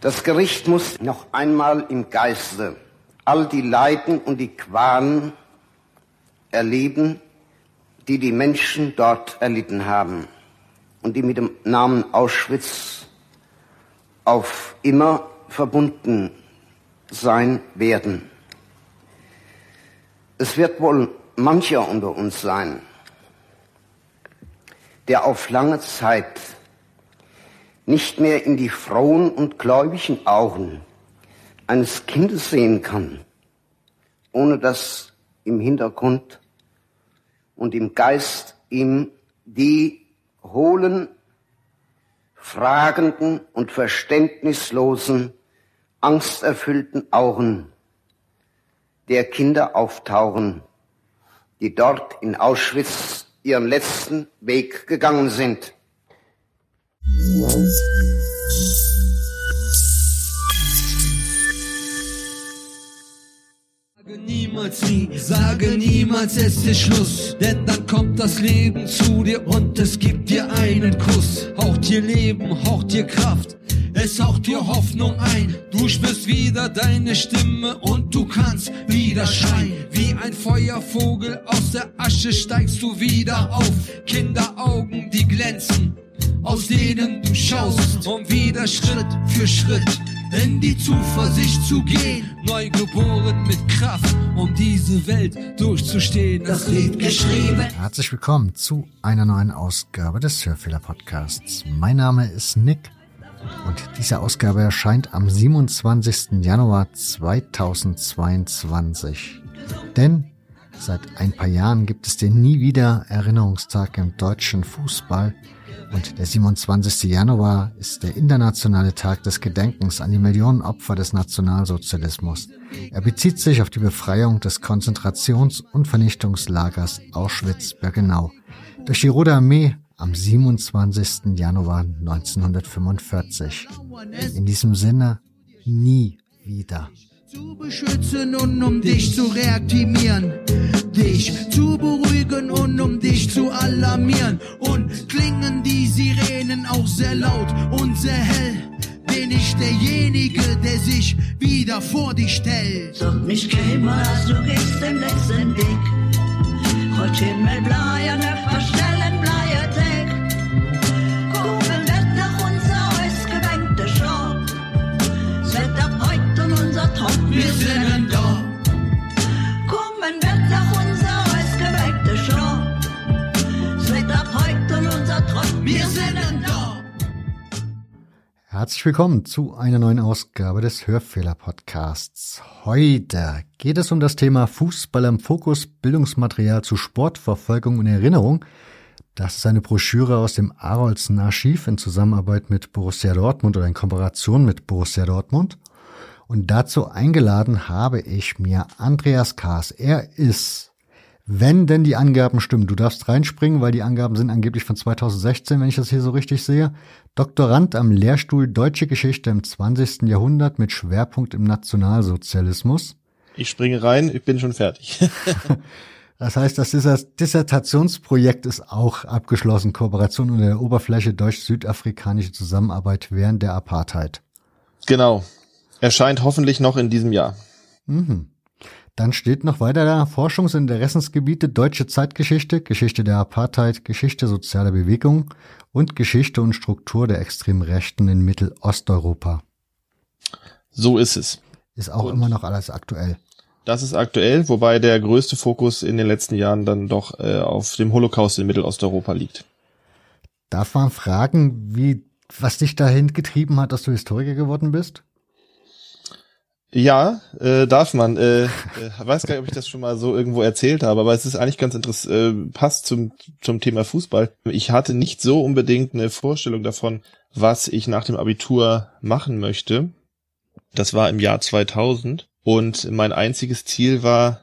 Das Gericht muss noch einmal im Geiste all die Leiden und die Qualen erleben, die die Menschen dort erlitten haben und die mit dem Namen Auschwitz auf immer verbunden sein werden. Es wird wohl mancher unter uns sein, der auf lange Zeit nicht mehr in die frohen und gläubigen Augen eines Kindes sehen kann, ohne dass im Hintergrund und im Geist ihm die hohlen, fragenden und verständnislosen, angsterfüllten Augen der Kinder auftauchen, die dort in Auschwitz ihren letzten Weg gegangen sind. Sage niemals nie, sage niemals es ist Schluss, denn dann kommt das Leben zu dir und es gibt dir einen Kuss. Haucht dir Leben, haucht dir Kraft, es haucht dir Hoffnung ein. Du spürst wieder deine Stimme und du kannst wieder schreien. Wie ein Feuervogel aus der Asche steigst du wieder auf. Kinderaugen, die glänzen, aus denen du schaust, um wieder Schritt für Schritt in die Zuversicht zu gehen. Neugeboren mit Kraft, um diese Welt durchzustehen. Das Lied geschrieben. Herzlich willkommen zu einer neuen Ausgabe des Hörfehler Podcasts. Mein Name ist Nick und diese Ausgabe erscheint am 27. Januar 2022. Denn seit ein paar Jahren gibt es den Nie wieder Erinnerungstag im deutschen Fußball und der 27. Januar ist der internationale Tag des Gedenkens an die Millionen Opfer des Nationalsozialismus. Er bezieht sich auf die Befreiung des Konzentrations- und Vernichtungslagers Auschwitz-Birkenau durch die Rote Armee am 27. Januar 1945. In diesem Sinne, nie wieder. Zu beschützen und um dich zu reaktivieren. Dich zu beruhigen und um dich zu alarmieren. Und klingen die Sirenen auch sehr laut und sehr hell. Bin ich derjenige, der sich wieder vor dich stellt. Sag mich käme, du gehst den letzten Weg. Heute Himmel bleierne verstellen Herzlich willkommen zu einer neuen Ausgabe des Hörfehler Podcasts. Heute geht es um das Thema Fußball im Fokus, Bildungsmaterial zu Sportverfolgung und Erinnerung. Das ist eine Broschüre aus dem Arolsen Archiv in Zusammenarbeit mit Borussia Dortmund oder in Kooperation mit Borussia Dortmund. Und dazu eingeladen habe ich mir Andreas Kaas. Er ist, wenn denn die Angaben stimmen, du darfst reinspringen, weil die Angaben sind angeblich von 2016, wenn ich das hier so richtig sehe, Doktorand am Lehrstuhl Deutsche Geschichte im 20. Jahrhundert mit Schwerpunkt im Nationalsozialismus. Ich springe rein, ich bin schon fertig. Das heißt, das Dissertationsprojekt ist auch abgeschlossen, Kooperation unter der Oberfläche deutsch-südafrikanische Zusammenarbeit während der Apartheid. genau. Erscheint hoffentlich noch in diesem Jahr. Mhm. Dann steht noch weiter da Forschungs- und Interessensgebiete deutsche Zeitgeschichte, Geschichte der Apartheid, Geschichte sozialer Bewegungen und Geschichte und Struktur der extremen Rechten in Mittelosteuropa. So ist es. Ist auch Und- immer noch alles aktuell. Das ist aktuell, wobei der größte Fokus in den letzten Jahren dann doch äh, auf dem Holocaust in Mittelosteuropa liegt. Darf man fragen, wie, was dich dahin getrieben hat, dass du Historiker geworden bist? Ja, äh, darf man. Äh, äh, weiß gar nicht, ob ich das schon mal so irgendwo erzählt habe, aber es ist eigentlich ganz interessant, äh, passt zum, zum Thema Fußball. Ich hatte nicht so unbedingt eine Vorstellung davon, was ich nach dem Abitur machen möchte. Das war im Jahr 2000 und mein einziges Ziel war,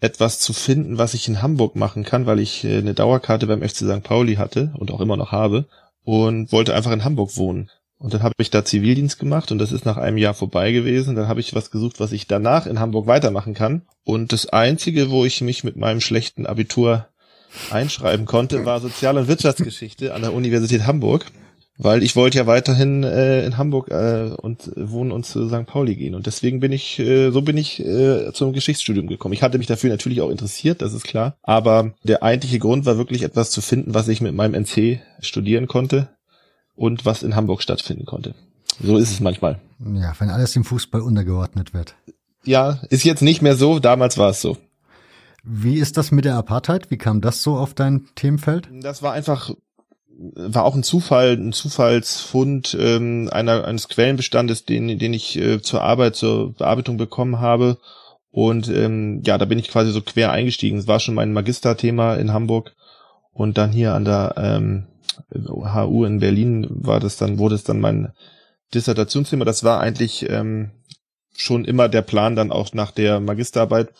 etwas zu finden, was ich in Hamburg machen kann, weil ich äh, eine Dauerkarte beim FC St. Pauli hatte und auch immer noch habe und wollte einfach in Hamburg wohnen. Und dann habe ich da Zivildienst gemacht und das ist nach einem Jahr vorbei gewesen. Dann habe ich was gesucht, was ich danach in Hamburg weitermachen kann. Und das Einzige, wo ich mich mit meinem schlechten Abitur einschreiben konnte, war Sozial- und Wirtschaftsgeschichte an der Universität Hamburg. weil ich wollte ja weiterhin äh, in Hamburg äh, und wohnen und zu St. Pauli gehen und deswegen bin ich äh, so bin ich äh, zum Geschichtsstudium gekommen. Ich hatte mich dafür natürlich auch interessiert, das ist klar, aber der eigentliche Grund war wirklich etwas zu finden, was ich mit meinem NC studieren konnte und was in Hamburg stattfinden konnte. So ist es manchmal. Ja, wenn alles im Fußball untergeordnet wird. Ja, ist jetzt nicht mehr so, damals war es so. Wie ist das mit der Apartheid? Wie kam das so auf dein Themenfeld? Das war einfach war auch ein Zufall, ein Zufallsfund ähm, einer eines Quellenbestandes, den den ich äh, zur Arbeit zur Bearbeitung bekommen habe und ähm, ja, da bin ich quasi so quer eingestiegen. Es war schon mein Magisterthema in Hamburg und dann hier an der ähm, HU in Berlin war das dann wurde es dann mein Dissertationsthema. Das war eigentlich ähm, schon immer der Plan dann auch nach der Magisterarbeit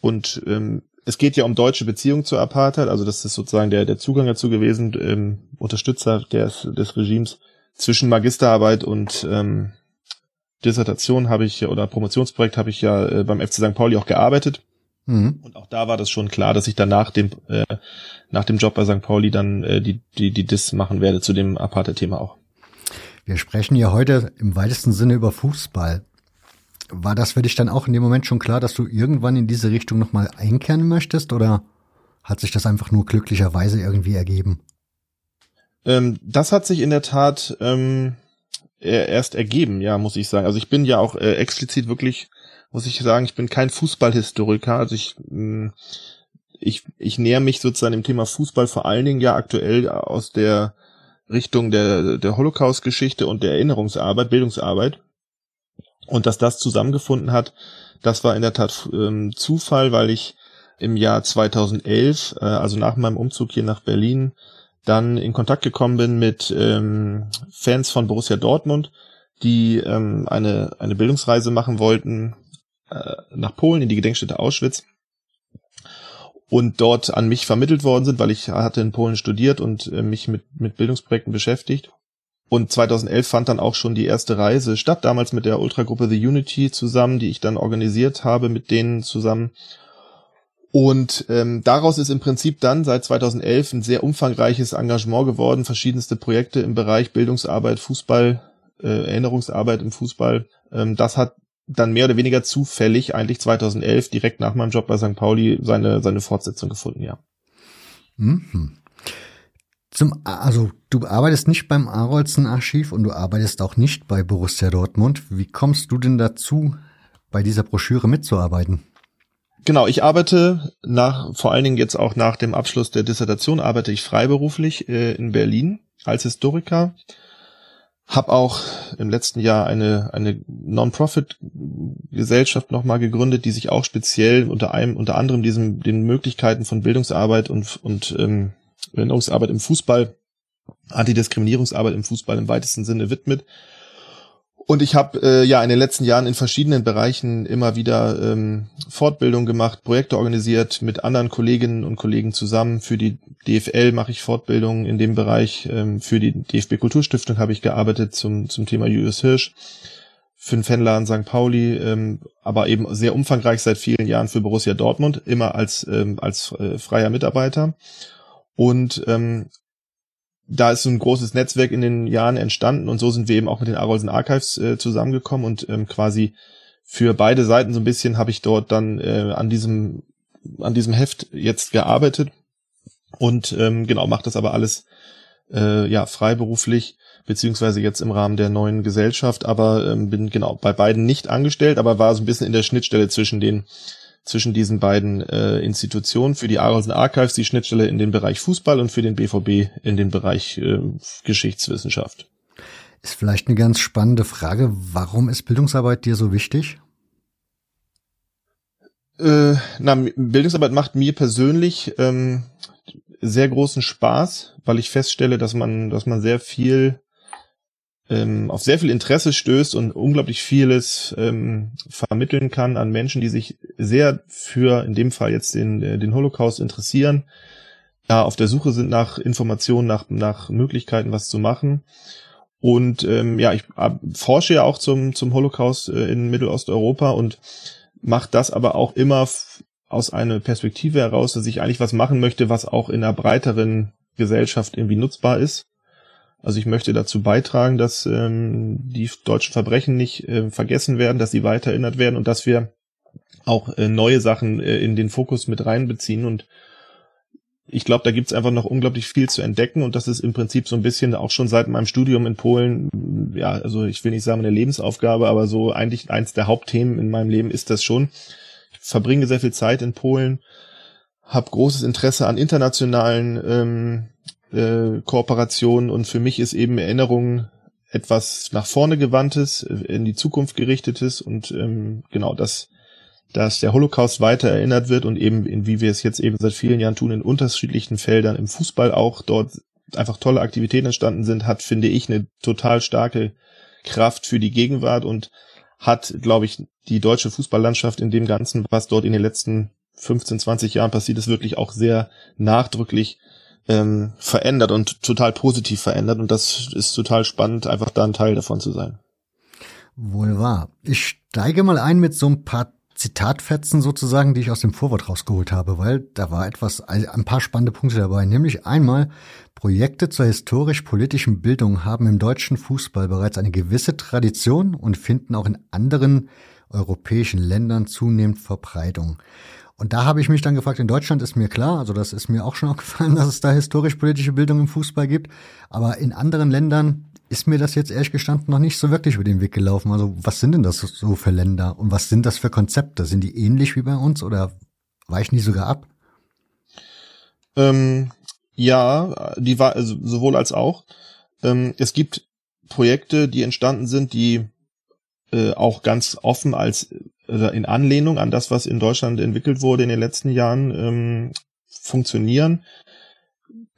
und ähm, es geht ja um deutsche Beziehungen zur Apartheid, also das ist sozusagen der, der Zugang dazu gewesen, ähm, Unterstützer des, des Regimes. Zwischen Magisterarbeit und ähm, Dissertation habe ich oder Promotionsprojekt habe ich ja äh, beim FC St. Pauli auch gearbeitet. Mhm. Und auch da war das schon klar, dass ich dann nach dem, äh, nach dem Job bei St. Pauli dann äh, die, die, die Dis machen werde zu dem Apartheid-Thema auch. Wir sprechen ja heute im weitesten Sinne über Fußball. War das für dich dann auch in dem Moment schon klar, dass du irgendwann in diese Richtung nochmal einkehren möchtest oder hat sich das einfach nur glücklicherweise irgendwie ergeben? Ähm, das hat sich in der Tat ähm, erst ergeben, ja, muss ich sagen. Also ich bin ja auch äh, explizit wirklich, muss ich sagen, ich bin kein Fußballhistoriker. Also ich, mm, ich, ich näher mich sozusagen dem Thema Fußball vor allen Dingen ja aktuell aus der Richtung der, der Holocaust-Geschichte und der Erinnerungsarbeit, Bildungsarbeit. Und dass das zusammengefunden hat, das war in der Tat ähm, Zufall, weil ich im Jahr 2011, äh, also nach meinem Umzug hier nach Berlin, dann in Kontakt gekommen bin mit ähm, Fans von Borussia Dortmund, die ähm, eine, eine Bildungsreise machen wollten äh, nach Polen in die Gedenkstätte Auschwitz und dort an mich vermittelt worden sind, weil ich hatte in Polen studiert und äh, mich mit, mit Bildungsprojekten beschäftigt. Und 2011 fand dann auch schon die erste Reise statt, damals mit der Ultragruppe The Unity zusammen, die ich dann organisiert habe mit denen zusammen. Und ähm, daraus ist im Prinzip dann seit 2011 ein sehr umfangreiches Engagement geworden, verschiedenste Projekte im Bereich Bildungsarbeit, Fußball, äh, Erinnerungsarbeit im Fußball. Ähm, das hat dann mehr oder weniger zufällig eigentlich 2011 direkt nach meinem Job bei St. Pauli seine seine Fortsetzung gefunden, ja. Mhm. Zum, also du arbeitest nicht beim Arolsen Archiv und du arbeitest auch nicht bei Borussia Dortmund. Wie kommst du denn dazu, bei dieser Broschüre mitzuarbeiten? Genau, ich arbeite nach, vor allen Dingen jetzt auch nach dem Abschluss der Dissertation, arbeite ich freiberuflich äh, in Berlin als Historiker. Hab auch im letzten Jahr eine, eine Non-Profit-Gesellschaft nochmal gegründet, die sich auch speziell unter einem, unter anderem diesen, den Möglichkeiten von Bildungsarbeit und, und ähm, Erinnerungsarbeit im Fußball, Antidiskriminierungsarbeit im Fußball im weitesten Sinne widmet. Und ich habe äh, ja in den letzten Jahren in verschiedenen Bereichen immer wieder ähm, Fortbildung gemacht, Projekte organisiert mit anderen Kolleginnen und Kollegen zusammen. Für die DFL mache ich Fortbildungen in dem Bereich. Ähm, für die DFB Kulturstiftung habe ich gearbeitet zum, zum Thema Julius Hirsch. Für den Fanladen St. Pauli, ähm, aber eben sehr umfangreich seit vielen Jahren für Borussia Dortmund, immer als, ähm, als äh, freier Mitarbeiter. Und ähm, da ist so ein großes Netzwerk in den Jahren entstanden und so sind wir eben auch mit den Arolsen Archives äh, zusammengekommen und ähm, quasi für beide Seiten so ein bisschen habe ich dort dann äh, an diesem an diesem Heft jetzt gearbeitet und ähm, genau mache das aber alles äh, ja freiberuflich beziehungsweise jetzt im Rahmen der neuen Gesellschaft, aber ähm, bin genau bei beiden nicht angestellt, aber war so ein bisschen in der Schnittstelle zwischen den zwischen diesen beiden äh, Institutionen. Für die Arolsen Archives die Schnittstelle in den Bereich Fußball und für den BVB in den Bereich äh, Geschichtswissenschaft. Ist vielleicht eine ganz spannende Frage. Warum ist Bildungsarbeit dir so wichtig? Äh, na, Bildungsarbeit macht mir persönlich ähm, sehr großen Spaß, weil ich feststelle, dass man, dass man sehr viel ähm, auf sehr viel Interesse stößt und unglaublich vieles ähm, vermitteln kann an Menschen, die sich sehr für, in dem Fall jetzt den, äh, den Holocaust interessieren, ja, auf der Suche sind nach Informationen, nach, nach Möglichkeiten, was zu machen. Und ähm, ja, ich forsche ja auch zum, zum Holocaust äh, in Mittelosteuropa und mache das aber auch immer aus einer Perspektive heraus, dass ich eigentlich was machen möchte, was auch in einer breiteren Gesellschaft irgendwie nutzbar ist Also ich möchte dazu beitragen, dass ähm, die deutschen Verbrechen nicht äh, vergessen werden, dass sie weiter erinnert werden und dass wir auch äh, neue Sachen äh, in den Fokus mit reinbeziehen. Und ich glaube, da gibt's einfach noch unglaublich viel zu entdecken und das ist im Prinzip so ein bisschen auch schon seit meinem Studium in Polen, ja, also ich will nicht sagen eine Lebensaufgabe, aber so eigentlich eins der Hauptthemen in meinem Leben ist das schon. Ich verbringe sehr viel Zeit in Polen, habe großes Interesse an internationalen ähm, äh, Kooperation. Und für mich ist eben Erinnerung etwas nach vorne gewandtes, äh, in die Zukunft gerichtetes. Und ähm, genau das, dass der Holocaust weiter erinnert wird und eben in wie wir es jetzt eben seit vielen Jahren tun in unterschiedlichen Feldern im Fußball auch dort einfach tolle Aktivitäten entstanden sind, hat finde ich eine total starke Kraft für die Gegenwart und hat, glaube ich, die deutsche Fußballlandschaft in dem Ganzen, was dort in den letzten 15, 20 Jahren passiert ist, wirklich auch sehr nachdrücklich ähm, verändert und total positiv verändert. Und das ist total spannend, einfach da ein Teil davon zu sein. Wohl wahr. Ich steige mal ein mit so ein paar Zitatfetzen sozusagen, die ich aus dem Vorwort rausgeholt habe, weil da war etwas, ein paar spannende Punkte dabei. Nämlich einmal, Projekte zur historisch-politischen Bildung haben im deutschen Fußball bereits eine gewisse Tradition und finden auch in anderen europäischen Ländern zunehmend Verbreitung. Und da habe ich mich dann gefragt, in Deutschland ist mir klar, also das ist mir auch schon aufgefallen, dass es da historisch-politische Bildung im Fußball gibt. Aber in anderen Ländern ist mir das jetzt ehrlich gestanden noch nicht so wirklich über den Weg gelaufen. Also was sind denn das so für Länder und was sind das für Konzepte? Sind die ähnlich wie bei uns oder weichen die sogar ab? Ähm, ja, die war also sowohl als auch. Ähm, es gibt Projekte, die entstanden sind, die äh, auch ganz offen als äh, in Anlehnung an das, was in Deutschland entwickelt wurde in den letzten Jahren, ähm, funktionieren.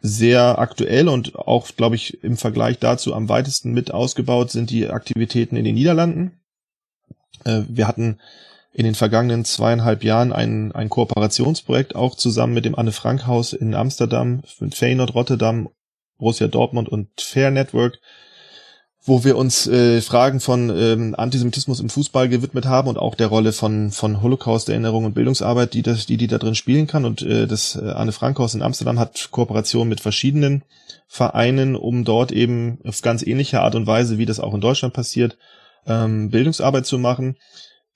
Sehr aktuell und auch, glaube ich, im Vergleich dazu am weitesten mit ausgebaut sind die Aktivitäten in den Niederlanden. Äh, wir hatten in den vergangenen zweieinhalb Jahren ein, ein Kooperationsprojekt auch zusammen mit dem Anne Frank Haus in Amsterdam, mit Feyenoord Rotterdam, Borussia Dortmund und Fair Network, wo wir uns äh, Fragen von ähm, Antisemitismus im Fußball gewidmet haben und auch der Rolle von von Holocaust-Erinnerung und Bildungsarbeit, die das, die die da drin spielen kann. Und äh, das äh, Anne Frankhaus in Amsterdam hat Kooperation mit verschiedenen Vereinen, um dort eben auf ganz ähnliche Art und Weise, wie das auch in Deutschland passiert, ähm, Bildungsarbeit zu machen.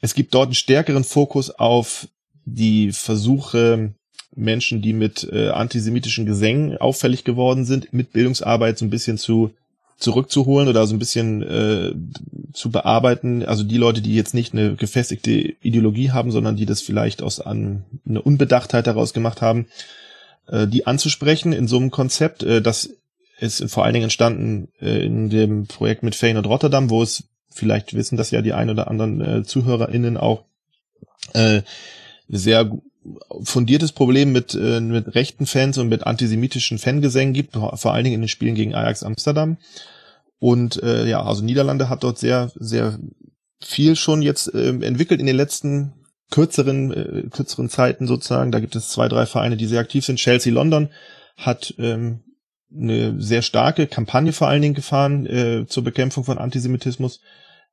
Es gibt dort einen stärkeren Fokus auf die Versuche, Menschen, die mit äh, antisemitischen Gesängen auffällig geworden sind, mit Bildungsarbeit so ein bisschen zu zurückzuholen oder so ein bisschen äh, zu bearbeiten. Also die Leute, die jetzt nicht eine gefestigte Ideologie haben, sondern die das vielleicht aus an eine Unbedachtheit daraus gemacht haben, äh, die anzusprechen in so einem Konzept. Äh, das ist vor allen Dingen entstanden äh, in dem Projekt mit Feyenoord Rotterdam, wo es vielleicht wissen das ja die ein oder anderen äh, ZuhörerInnen auch äh, sehr fundiertes Problem mit, äh, mit rechten Fans und mit antisemitischen Fangesängen gibt, vor allen Dingen in den Spielen gegen Ajax Amsterdam. Und äh, ja, also Niederlande hat dort sehr, sehr viel schon jetzt äh, entwickelt in den letzten kürzeren, äh, kürzeren Zeiten sozusagen. Da gibt es zwei, drei Vereine, die sehr aktiv sind. Chelsea London hat ähm, eine sehr starke Kampagne vor allen Dingen gefahren äh, zur Bekämpfung von Antisemitismus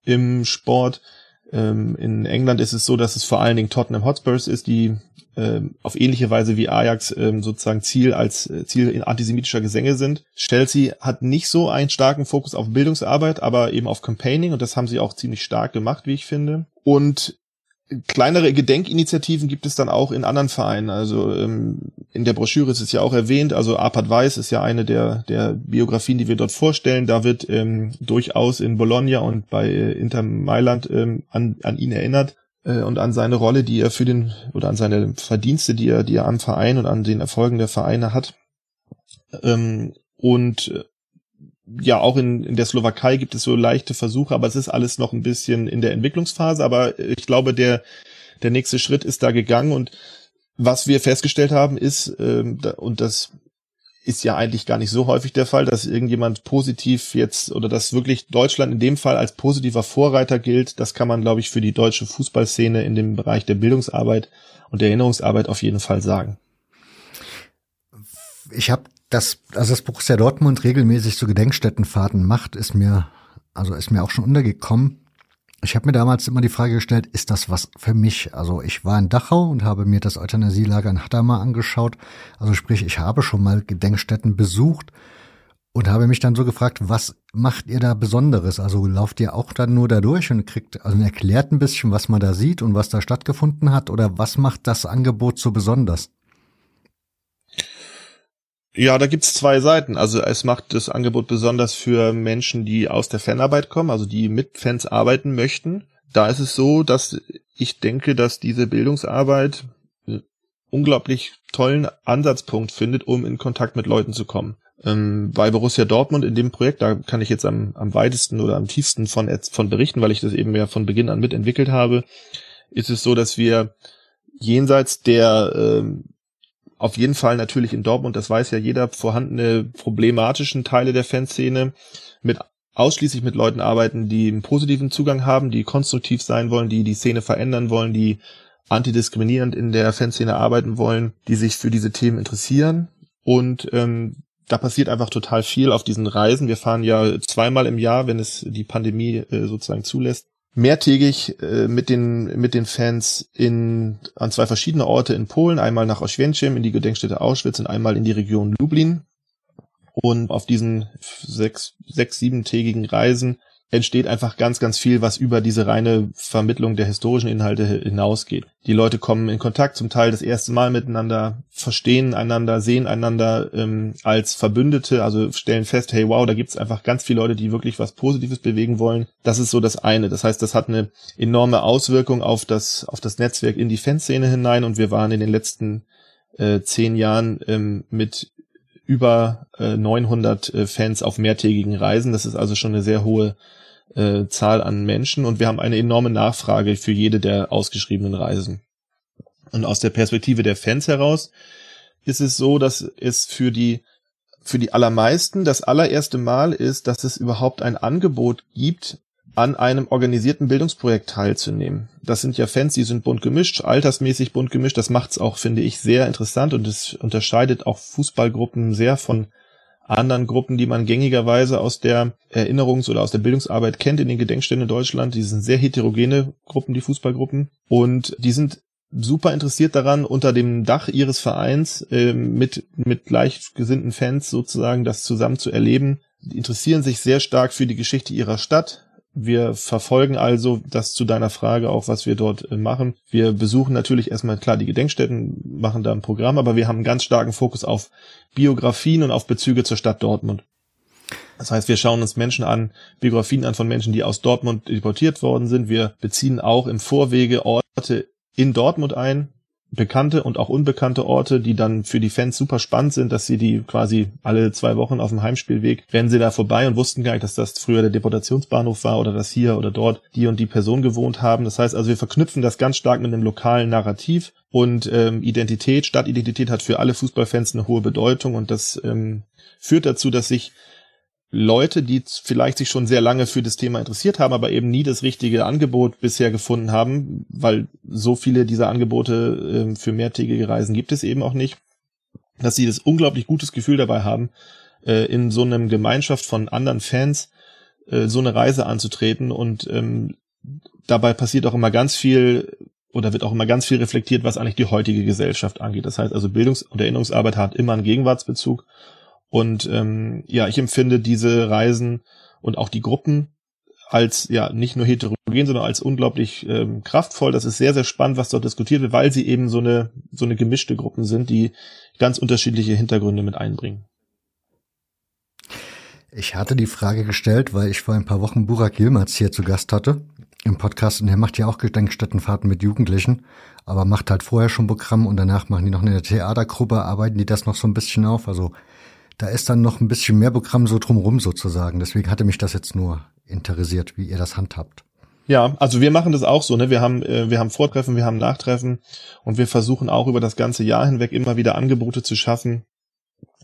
im Sport. Ähm, in England ist es so, dass es vor allen Dingen Tottenham Hotspurs ist, die ähm, auf ähnliche Weise wie Ajax ähm, sozusagen Ziel als äh, Ziel in antisemitischer Gesänge sind. Chelsea hat nicht so einen starken Fokus auf Bildungsarbeit, aber eben auf Campaigning und das haben sie auch ziemlich stark gemacht, wie ich finde. Und kleinere Gedenkinitiativen gibt es dann auch in anderen Vereinen. Also ähm, in der Broschüre ist es ja auch erwähnt. Also Arpad Weiss ist ja eine der, der Biografien, die wir dort vorstellen. Da wird ähm, durchaus in Bologna und bei äh, Inter Mailand ähm, an, an ihn erinnert äh, und an seine Rolle, die er für den oder an seine Verdienste, die er, die er am Verein und an den Erfolgen der Vereine hat. Ähm, und äh, ja, auch in, in der Slowakei gibt es so leichte Versuche, aber es ist alles noch ein bisschen in der Entwicklungsphase. Aber ich glaube, der, der nächste Schritt ist da gegangen und was wir festgestellt haben ist, ähm, und das ist ja eigentlich gar nicht so häufig der Fall, dass irgendjemand positiv jetzt oder dass wirklich Deutschland in dem Fall als positiver Vorreiter gilt. Das kann man, glaube ich, für die deutsche Fußballszene in dem Bereich der Bildungsarbeit und der Erinnerungsarbeit auf jeden Fall sagen. Ich habe das, also das Borussia Dortmund regelmäßig so Gedenkstättenfahrten macht, ist mir, also ist mir auch schon untergekommen. Ich habe mir damals immer die Frage gestellt, ist das was für mich? Also ich war in Dachau und habe mir das Euthanasielager in Hadamar angeschaut. Also sprich, ich habe schon mal Gedenkstätten besucht. Und habe mich dann so gefragt, was macht ihr da Besonderes? Also lauft ihr auch dann nur da durch und kriegt, also erklärt ein bisschen, was man da sieht und was da stattgefunden hat? Oder was macht das Angebot so besonders? Ja, da gibt's zwei Seiten. Also es macht das Angebot besonders für Menschen, die aus der Fanarbeit kommen, also die mit Fans arbeiten möchten. Da ist es so, dass ich denke, dass diese Bildungsarbeit unglaublich tollen Ansatzpunkt findet, um in Kontakt mit Leuten zu kommen. Ähm, bei Borussia Dortmund in dem Projekt, da kann ich jetzt am, am weitesten oder am tiefsten von, von berichten, weil ich das eben ja von Beginn an mitentwickelt habe, ist es so, dass wir jenseits der ähm, auf jeden Fall natürlich in Dortmund, das weiß ja jeder, vorhandene problematischen Teile der Fanszene mit ausschließlich mit Leuten arbeiten, die einen positiven Zugang haben, die konstruktiv sein wollen, die die Szene verändern wollen, die antidiskriminierend in der Fanszene arbeiten wollen, die sich für diese Themen interessieren. Und ähm, da passiert einfach total viel auf diesen Reisen. Wir fahren ja zweimal im Jahr, wenn es die Pandemie äh, sozusagen zulässt, mehrtägig äh, mit den mit den Fans in an zwei verschiedene Orte in Polen, einmal nach Oświęcim in die Gedenkstätte Auschwitz und einmal in die Region Lublin. Und auf diesen sechs sechs siebentägigen Reisen entsteht einfach ganz, ganz viel, was über diese reine Vermittlung der historischen Inhalte hinausgeht. Die Leute kommen in Kontakt, zum Teil das erste Mal miteinander, verstehen einander, sehen einander ähm, als Verbündete, also stellen fest, hey wow, da gibt's einfach ganz viele Leute, die wirklich was Positives bewegen wollen. Das ist so das eine. Das heißt, das hat eine enorme Auswirkung auf das, auf das Netzwerk in die Fanszene hinein und wir waren in den letzten äh, zehn Jahren ähm, mit über äh, 900 äh, Fans auf mehrtägigen Reisen. Das ist also schon eine sehr hohe äh, Zahl an Menschen und wir haben eine enorme Nachfrage für jede der ausgeschriebenen Reisen. Und aus der Perspektive der Fans heraus ist es so, dass es für die für die allermeisten das allererste Mal ist, dass es überhaupt ein Angebot gibt, an einem organisierten Bildungsprojekt teilzunehmen. Das sind ja Fans, die sind bunt gemischt, altersmäßig bunt gemischt. Das macht's auch, finde ich, sehr interessant und es unterscheidet auch Fußballgruppen sehr von anderen Gruppen, die man gängigerweise aus der Erinnerungs- oder aus der Bildungsarbeit kennt in den Gedenkstätten in Deutschland. Die sind sehr heterogene Gruppen, die Fußballgruppen. Und die sind super interessiert daran, unter dem Dach ihres Vereins äh, mit, mit gleichgesinnten Fans sozusagen das zusammen zu erleben. Die interessieren sich sehr stark für die Geschichte ihrer Stadt, wir verfolgen also das zu deiner Frage auch, was wir dort äh, machen. Wir besuchen natürlich erstmal klar die Gedenkstätten, machen da ein Programm, aber wir haben einen ganz starken Fokus auf Biografien und auf Bezüge zur Stadt Dortmund. Das heißt, wir schauen uns Menschen an, Biografien an von Menschen, die aus Dortmund deportiert worden sind. Wir beziehen auch im Vorwege Orte in Dortmund ein, bekannte und auch unbekannte Orte, die dann für die Fans super spannend sind, dass sie die quasi alle zwei Wochen auf dem Heimspielweg rennen sie da vorbei und wussten gar nicht, dass das früher der Deportationsbahnhof war oder dass hier oder dort die und die Person gewohnt haben. Das heißt also, wir verknüpfen das ganz stark mit einem lokalen Narrativ und ähm, Identität, Stadtidentität hat für alle Fußballfans eine hohe Bedeutung und das ähm, führt dazu, dass sich Leute, die vielleicht sich schon sehr lange für das Thema interessiert haben, aber eben nie das richtige Angebot bisher gefunden haben, weil so viele dieser Angebote äh, für mehrtägige Reisen gibt es eben auch nicht, dass sie das unglaublich gutes Gefühl dabei haben, äh, in so einem Gemeinschaft von anderen Fans äh, so eine Reise anzutreten und ähm, dabei passiert auch immer ganz viel oder wird auch immer ganz viel reflektiert, was eigentlich die heutige Gesellschaft angeht. Das heißt also Bildungs- und Erinnerungsarbeit hat immer einen Gegenwartsbezug und ähm, ja, ich empfinde diese Reisen und auch die Gruppen als ja nicht nur heterogen, sondern als unglaublich ähm, kraftvoll. Das ist sehr, sehr spannend, was dort diskutiert wird, weil sie eben so eine, so eine gemischte Gruppen sind, die ganz unterschiedliche Hintergründe mit einbringen. Ich hatte die Frage gestellt, weil ich vor ein paar Wochen Burak Yilmaz hier zu Gast hatte im Podcast und er macht ja auch Gedenkstättenfahrten mit Jugendlichen, aber macht halt vorher schon Programm und danach machen die noch eine Theatergruppe, arbeiten die das noch so ein bisschen auf. Also da ist dann noch ein bisschen mehr Programm so drumrum sozusagen. Deswegen hatte mich das jetzt nur interessiert, wie ihr das handhabt. Ja, also wir machen das auch so, ne? Wir haben, äh, wir haben Vortreffen, wir haben Nachtreffen und wir versuchen auch über das ganze Jahr hinweg immer wieder Angebote zu schaffen,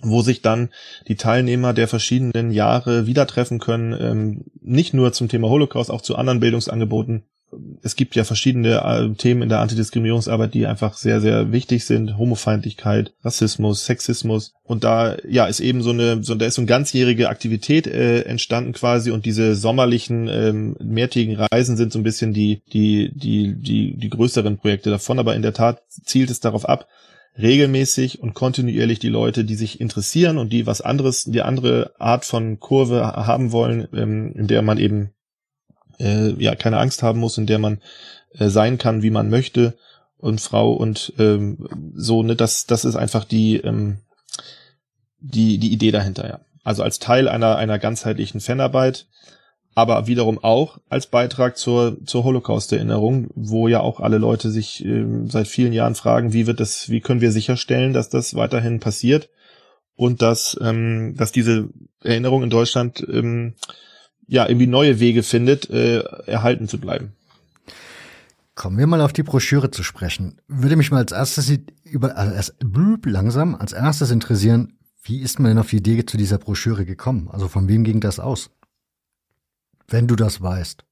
wo sich dann die Teilnehmer der verschiedenen Jahre wieder treffen können, ähm, nicht nur zum Thema Holocaust, auch zu anderen Bildungsangeboten es gibt ja verschiedene äh, Themen in der Antidiskriminierungsarbeit, die einfach sehr, sehr wichtig sind. Homofeindlichkeit, Rassismus, Sexismus. Und da, ja, ist eben so eine, so, da ist so eine ganzjährige Aktivität äh, entstanden quasi und diese sommerlichen, ähm, mehrtägigen Reisen sind so ein bisschen die, die, die, die, die größeren Projekte davon. Aber in der Tat zielt es darauf ab, regelmäßig und kontinuierlich die Leute, die sich interessieren und die was anderes, die andere Art von Kurve haben wollen, ähm, in der man eben äh, ja keine Angst haben muss, in der man äh, sein kann, wie man möchte und Frau und ähm, so, ne, das, das ist einfach die, ähm, die, die Idee dahinter, ja. Also als Teil einer, einer ganzheitlichen Fanarbeit, aber wiederum auch als Beitrag zur, zur Holocaust-Erinnerung, wo ja auch alle Leute sich ähm, seit vielen Jahren fragen, wie wird das, wie können wir sicherstellen, dass das weiterhin passiert und dass, ähm, dass diese Erinnerung in Deutschland ähm, ja irgendwie neue Wege findet, äh, erhalten zu bleiben. Kommen wir mal auf die Broschüre zu sprechen. Würde mich mal als erstes über also erst, langsam als erstes interessieren, wie ist man denn auf die Idee zu dieser Broschüre gekommen? Also von wem ging das aus? Wenn du das weißt.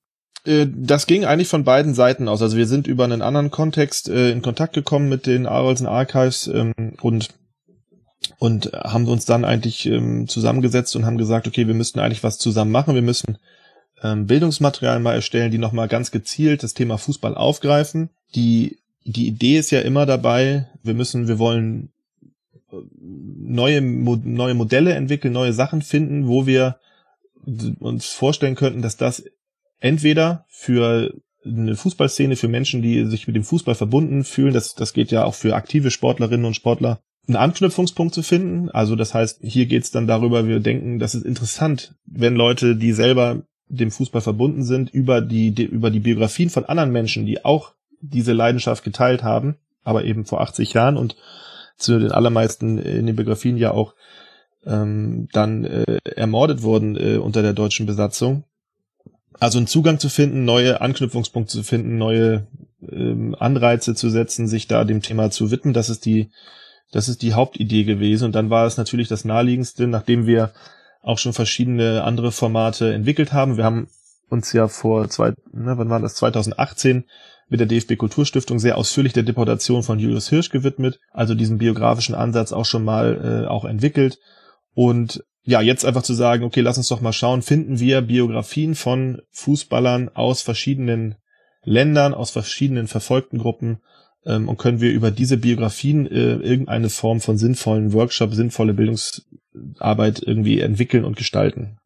Äh, das ging eigentlich von beiden Seiten aus. Also wir sind über einen anderen Kontext äh, in Kontakt gekommen mit den Arolsen Archives ähm, und und haben uns dann eigentlich ähm, zusammengesetzt und haben gesagt, okay, wir müssten eigentlich was zusammen machen. Wir müssen ähm, Bildungsmaterial mal erstellen, die nochmal ganz gezielt das Thema Fußball aufgreifen. Die, die Idee ist ja immer dabei, wir müssen, wir wollen äh, neue, neue Modelle entwickeln, neue Sachen finden, wo wir uns vorstellen könnten, dass das entweder für eine Fußballszene, für Menschen, die sich mit dem Fußball verbunden fühlen, das, das geht ja auch für aktive Sportlerinnen und Sportler, einen Anknüpfungspunkt zu finden. Also das heißt, hier geht es dann darüber, wir denken, das ist interessant, wenn Leute, die selber dem Fußball verbunden sind, über die, die, über die Biografien von anderen Menschen, die auch diese Leidenschaft geteilt haben, aber eben vor 80 Jahren und zu den allermeisten in den Biografien ja auch ähm, dann äh, ermordet wurden äh, unter der deutschen Besatzung. Also einen Zugang zu finden, neue Anknüpfungspunkte zu finden, neue ähm, Anreize zu setzen, sich da dem Thema zu widmen, das ist die, das ist die Hauptidee gewesen. Und dann war es natürlich das naheliegendste, nachdem wir auch schon verschiedene andere Formate entwickelt haben. Wir haben uns ja vor zwei, ne, wann war das, 2018 mit der DFB Kulturstiftung sehr ausführlich der Deportation von Julius Hirsch gewidmet, also diesen biografischen Ansatz auch schon mal äh, auch entwickelt. Und ja, jetzt einfach zu sagen, okay, lass uns doch mal schauen, finden wir Biografien von Fußballern aus verschiedenen Ländern, aus verschiedenen verfolgten Gruppen ähm, und können wir über diese Biografien äh, irgendeine Form von sinnvollen Workshop, sinnvolle Bildungsarbeit irgendwie entwickeln und gestalten.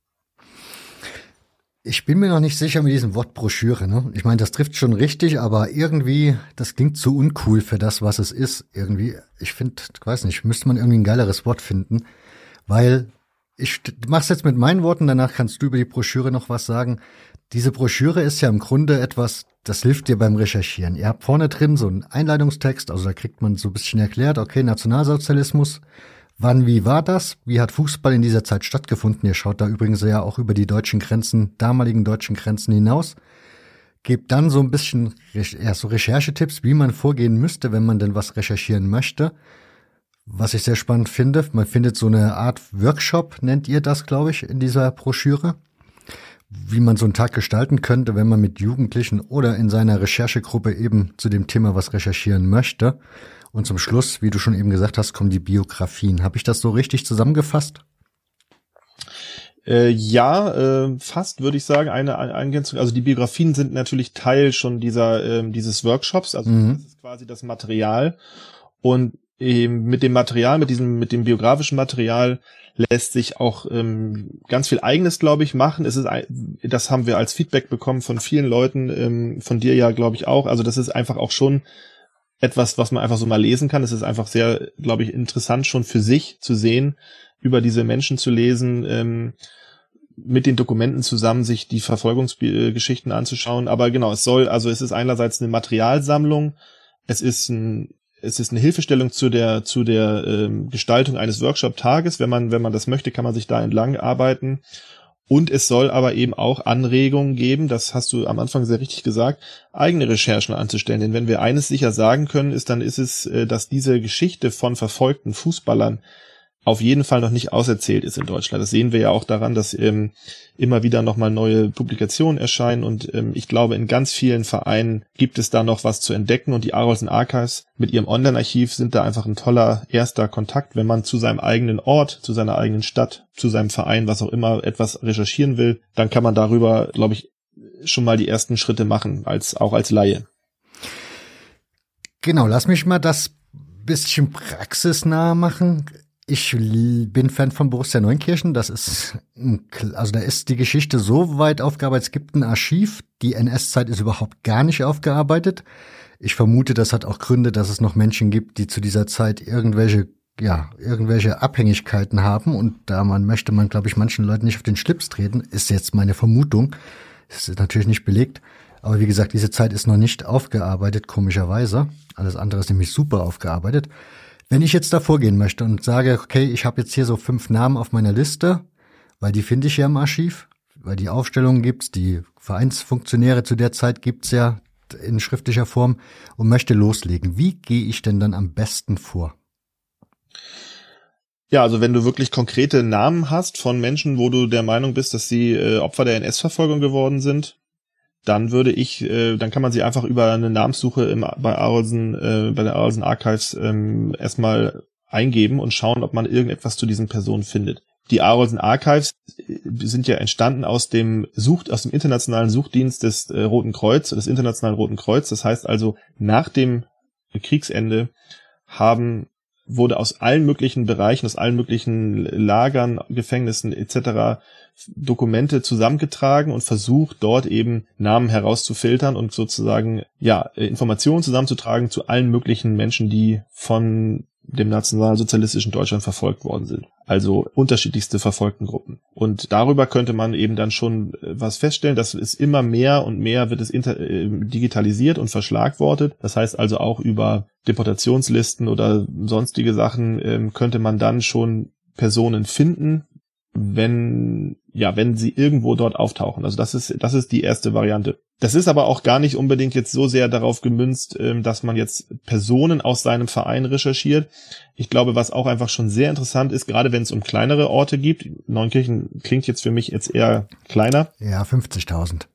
Ich bin mir noch nicht sicher mit diesem Wort Broschüre. Ne? Ich meine, das trifft schon richtig, aber irgendwie, das klingt zu uncool für das, was es ist. Irgendwie, ich finde, ich weiß nicht, müsste man irgendwie ein geileres Wort finden, weil ich mach's jetzt mit meinen Worten, danach kannst du über die Broschüre noch was sagen. Diese Broschüre ist ja im Grunde etwas, das hilft dir beim Recherchieren. Ihr habt vorne drin so einen Einleitungstext, also da kriegt man so ein bisschen erklärt, okay, Nationalsozialismus, wann, wie war das? Wie hat Fußball in dieser Zeit stattgefunden? Ihr schaut da übrigens ja auch über die deutschen Grenzen, damaligen deutschen Grenzen hinaus. Gebt dann so ein bisschen ja, so Recherchetipps, wie man vorgehen müsste, wenn man denn was recherchieren möchte. Was ich sehr spannend finde, man findet so eine Art Workshop, nennt ihr das, glaube ich, in dieser Broschüre wie man so einen Tag gestalten könnte, wenn man mit Jugendlichen oder in seiner Recherchegruppe eben zu dem Thema was recherchieren möchte. Und zum Schluss, wie du schon eben gesagt hast, kommen die Biografien. Habe ich das so richtig zusammengefasst? Äh, ja, äh, fast würde ich sagen, eine Ergänzung. Also die Biografien sind natürlich Teil schon dieser äh, dieses Workshops. Also mhm. das ist quasi das Material. Und mit dem Material, mit diesem, mit dem biografischen Material lässt sich auch ähm, ganz viel Eigenes, glaube ich, machen. Es ist, das haben wir als Feedback bekommen von vielen Leuten, ähm, von dir ja, glaube ich, auch. Also das ist einfach auch schon etwas, was man einfach so mal lesen kann. Es ist einfach sehr, glaube ich, interessant schon für sich zu sehen, über diese Menschen zu lesen, ähm, mit den Dokumenten zusammen sich die Verfolgungsgeschichten anzuschauen. Aber genau, es soll, also es ist einerseits eine Materialsammlung, es ist ein es ist eine Hilfestellung zu der zu der ähm, Gestaltung eines Workshop-Tages. Wenn man wenn man das möchte, kann man sich da entlang arbeiten. Und es soll aber eben auch Anregungen geben, das hast du am Anfang sehr richtig gesagt, eigene Recherchen anzustellen. Denn wenn wir eines sicher sagen können, ist, dann ist es, äh, dass diese Geschichte von verfolgten Fußballern auf jeden Fall noch nicht auserzählt ist in Deutschland. Das sehen wir ja auch daran, dass ähm, immer wieder nochmal neue Publikationen erscheinen und ähm, ich glaube, in ganz vielen Vereinen gibt es da noch was zu entdecken und die Arolsen Archives mit ihrem Online-Archiv sind da einfach ein toller erster Kontakt, wenn man zu seinem eigenen Ort, zu seiner eigenen Stadt, zu seinem Verein, was auch immer, etwas recherchieren will, dann kann man darüber, glaube ich, schon mal die ersten Schritte machen, als auch als Laie. Genau, lass mich mal das bisschen praxisnah machen. Ich bin Fan von Borussia Neunkirchen. Das ist, also da ist die Geschichte so weit aufgearbeitet. Es gibt ein Archiv. Die NS-Zeit ist überhaupt gar nicht aufgearbeitet. Ich vermute, das hat auch Gründe, dass es noch Menschen gibt, die zu dieser Zeit irgendwelche, ja, irgendwelche Abhängigkeiten haben. Und da man möchte man, glaube ich, manchen Leuten nicht auf den Schlips treten, ist jetzt meine Vermutung. Das ist natürlich nicht belegt. Aber wie gesagt, diese Zeit ist noch nicht aufgearbeitet, komischerweise. Alles andere ist nämlich super aufgearbeitet. Wenn ich jetzt da vorgehen möchte und sage, okay, ich habe jetzt hier so fünf Namen auf meiner Liste, weil die finde ich ja im Archiv, weil die Aufstellungen gibt's, die Vereinsfunktionäre zu der Zeit gibt's ja in schriftlicher Form und möchte loslegen. Wie gehe ich denn dann am besten vor? Ja, also wenn du wirklich konkrete Namen hast von Menschen, wo du der Meinung bist, dass sie äh, Opfer der NS-Verfolgung geworden sind, dann würde ich, äh, dann kann man sie einfach über eine Namenssuche im, bei Arlsen, äh, bei der Arlsen Archives ähm, erstmal eingeben und schauen, ob man irgendetwas zu diesen Personen findet. Die Arolsen Archives äh, sind ja entstanden aus dem Sucht, aus dem internationalen Suchdienst des äh, Roten Kreuz, des Internationalen Roten Kreuz. Das heißt also, nach dem Kriegsende haben wurde aus allen möglichen Bereichen, aus allen möglichen Lagern, Gefängnissen etc. Dokumente zusammengetragen und versucht dort eben Namen herauszufiltern und sozusagen ja Informationen zusammenzutragen zu allen möglichen Menschen, die von dem nationalsozialistischen Deutschland verfolgt worden sind. Also unterschiedlichste verfolgten Gruppen. Und darüber könnte man eben dann schon äh, was feststellen, dass es immer mehr und mehr wird es äh, digitalisiert und verschlagwortet. Das heißt also auch über Deportationslisten oder sonstige Sachen äh, könnte man dann schon Personen finden, wenn, ja, wenn sie irgendwo dort auftauchen. Also das ist, das ist die erste Variante. Das ist aber auch gar nicht unbedingt jetzt so sehr darauf gemünzt, ähm, dass man jetzt Personen aus seinem Verein recherchiert. Ich glaube, was auch einfach schon sehr interessant ist, gerade wenn es um kleinere Orte gibt, Neunkirchen klingt jetzt für mich jetzt eher kleiner. Ja, 50.000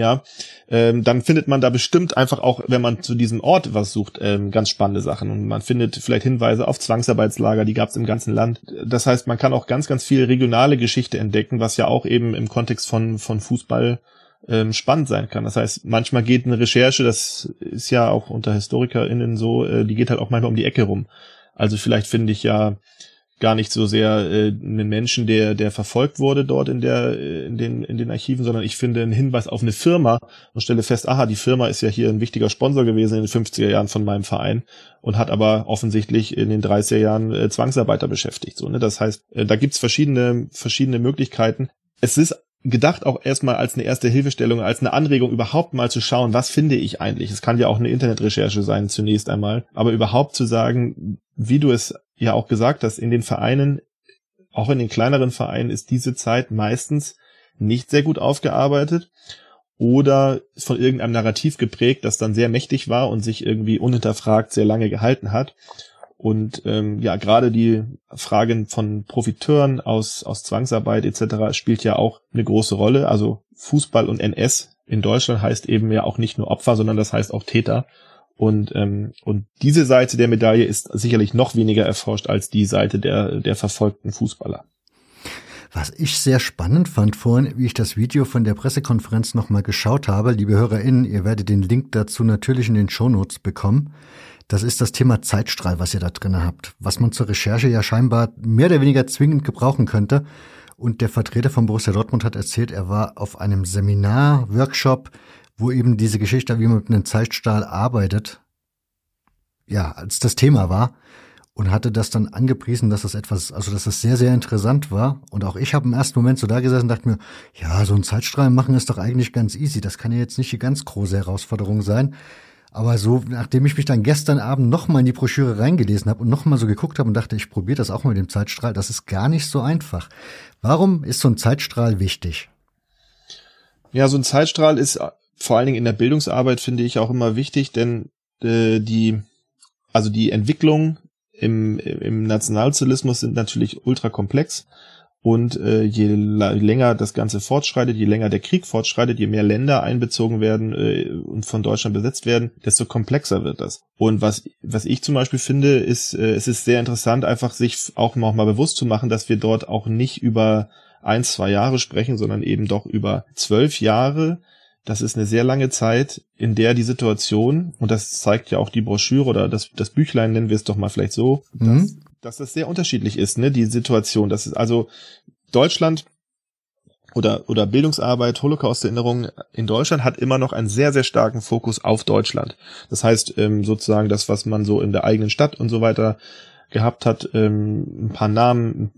ja, ähm, dann findet man da bestimmt einfach auch, wenn man zu diesem Ort was sucht, ähm, ganz spannende Sachen. Und man findet vielleicht Hinweise auf Zwangsarbeitslager, die gab es im ganzen Land. Das heißt, man kann auch ganz, ganz viel regionale Geschichte entdecken, was ja auch eben im Kontext von, von Fußball ähm, spannend sein kann. Das heißt, manchmal geht eine Recherche, das ist ja auch unter HistorikerInnen so, äh, die geht halt auch manchmal um die Ecke rum. Also vielleicht finde ich ja gar nicht so sehr äh, einen Menschen, der der verfolgt wurde dort in der äh, in den in den Archiven, sondern ich finde einen Hinweis auf eine Firma und stelle fest, aha, die Firma ist ja hier ein wichtiger Sponsor gewesen in den 50er Jahren von meinem Verein und hat aber offensichtlich in den 30er Jahren äh, Zwangsarbeiter beschäftigt. So, ne? Das heißt, äh, da gibt's verschiedene verschiedene Möglichkeiten. Es ist gedacht auch erstmal als eine erste Hilfestellung, als eine Anregung überhaupt mal zu schauen, was finde ich eigentlich? Es kann ja auch eine Internetrecherche sein zunächst einmal, aber überhaupt zu sagen, wie du es ja auch gesagt hast, in den Vereinen, auch in den kleineren Vereinen ist diese Zeit meistens nicht sehr gut aufgearbeitet oder von irgendeinem Narrativ geprägt, das dann sehr mächtig war und sich irgendwie unhinterfragt sehr lange gehalten hat. Und ähm, ja, gerade die Fragen von Profiteuren aus, aus Zwangsarbeit etc. spielt ja auch eine große Rolle. Also Fußball und NS in Deutschland heißt eben ja auch nicht nur Opfer, sondern das heißt auch Täter. Und, ähm, und diese Seite der Medaille ist sicherlich noch weniger erforscht als die Seite der, der verfolgten Fußballer. Was ich sehr spannend fand vorhin, wie ich das Video von der Pressekonferenz nochmal geschaut habe, liebe HörerInnen, ihr werdet den Link dazu natürlich in den Shownotes bekommen. Das ist das Thema Zeitstrahl, was ihr da drin habt, was man zur Recherche ja scheinbar mehr oder weniger zwingend gebrauchen könnte. Und der Vertreter von Borussia Dortmund hat erzählt, er war auf einem Seminar, Workshop wo eben diese Geschichte, wie man mit einem Zeitstrahl arbeitet, ja, als das Thema war und hatte das dann angepriesen, dass das etwas, also dass das sehr, sehr interessant war. Und auch ich habe im ersten Moment so da gesessen und dachte mir, ja, so ein Zeitstrahl machen ist doch eigentlich ganz easy. Das kann ja jetzt nicht die ganz große Herausforderung sein. Aber so, nachdem ich mich dann gestern Abend nochmal in die Broschüre reingelesen habe und nochmal so geguckt habe und dachte, ich probiere das auch mal mit dem Zeitstrahl, das ist gar nicht so einfach. Warum ist so ein Zeitstrahl wichtig? Ja, so ein Zeitstrahl ist vor allen Dingen in der Bildungsarbeit finde ich auch immer wichtig, denn äh, die, also die Entwicklung im, im Nationalsozialismus sind natürlich ultra komplex. Und äh, je länger das Ganze fortschreitet, je länger der Krieg fortschreitet, je mehr Länder einbezogen werden äh, und von Deutschland besetzt werden, desto komplexer wird das. Und was, was ich zum Beispiel finde, ist, äh, es ist sehr interessant, einfach sich auch noch mal bewusst zu machen, dass wir dort auch nicht über ein, zwei Jahre sprechen, sondern eben doch über zwölf Jahre, das ist eine sehr lange Zeit, in der die Situation, und das zeigt ja auch die Broschüre oder das, das Büchlein, nennen wir es doch mal vielleicht so, mhm. dass, dass das sehr unterschiedlich ist, ne, die Situation. Das ist also Deutschland oder, oder Bildungsarbeit, Holocaust-Erinnerung in Deutschland hat immer noch einen sehr, sehr starken Fokus auf Deutschland. Das heißt, ähm, sozusagen das, was man so in der eigenen Stadt und so weiter gehabt hat, ähm, ein paar Namen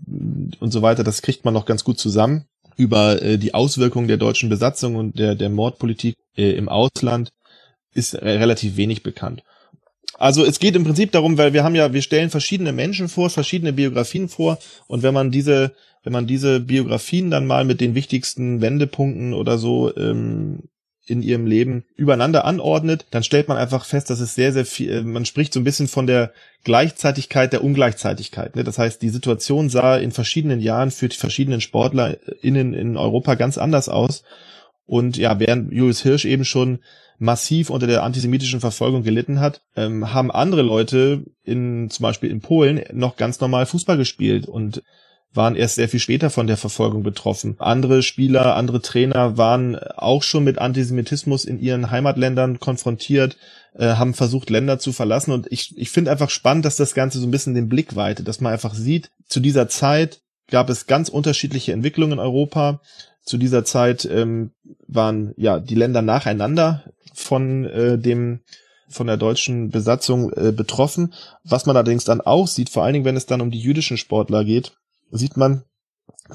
und so weiter, das kriegt man noch ganz gut zusammen. Über äh, die Auswirkungen der deutschen Besatzung und der, der Mordpolitik äh, im Ausland ist relativ wenig bekannt. Also es geht im Prinzip darum, weil wir haben ja, wir stellen verschiedene Menschen vor, verschiedene Biografien vor und wenn man diese, wenn man diese Biografien dann mal mit den wichtigsten Wendepunkten oder so ähm, in ihrem Leben übereinander anordnet, dann stellt man einfach fest, dass es sehr, sehr viel, äh, man spricht so ein bisschen von der Gleichzeitigkeit der Ungleichzeitigkeit. Ne? Das heißt, die Situation sah in verschiedenen Jahren für die verschiedenen SportlerInnen in Europa ganz anders aus. Und ja, während Julius Hirsch eben schon massiv unter der antisemitischen Verfolgung gelitten hat, ähm, haben andere Leute in zum Beispiel in Polen noch ganz normal Fußball gespielt und waren erst sehr viel später von der Verfolgung betroffen. Andere Spieler, andere Trainer waren auch schon mit Antisemitismus in ihren Heimatländern konfrontiert, äh, haben versucht, Länder zu verlassen. Und ich, ich finde einfach spannend, dass das Ganze so ein bisschen den Blick weitet, dass man einfach sieht, zu dieser Zeit gab es ganz unterschiedliche Entwicklungen in Europa. Zu dieser Zeit ähm, waren ja die Länder nacheinander von äh, dem von der deutschen Besatzung äh, betroffen. Was man allerdings dann auch sieht, vor allen Dingen, wenn es dann um die jüdischen Sportler geht, sieht man,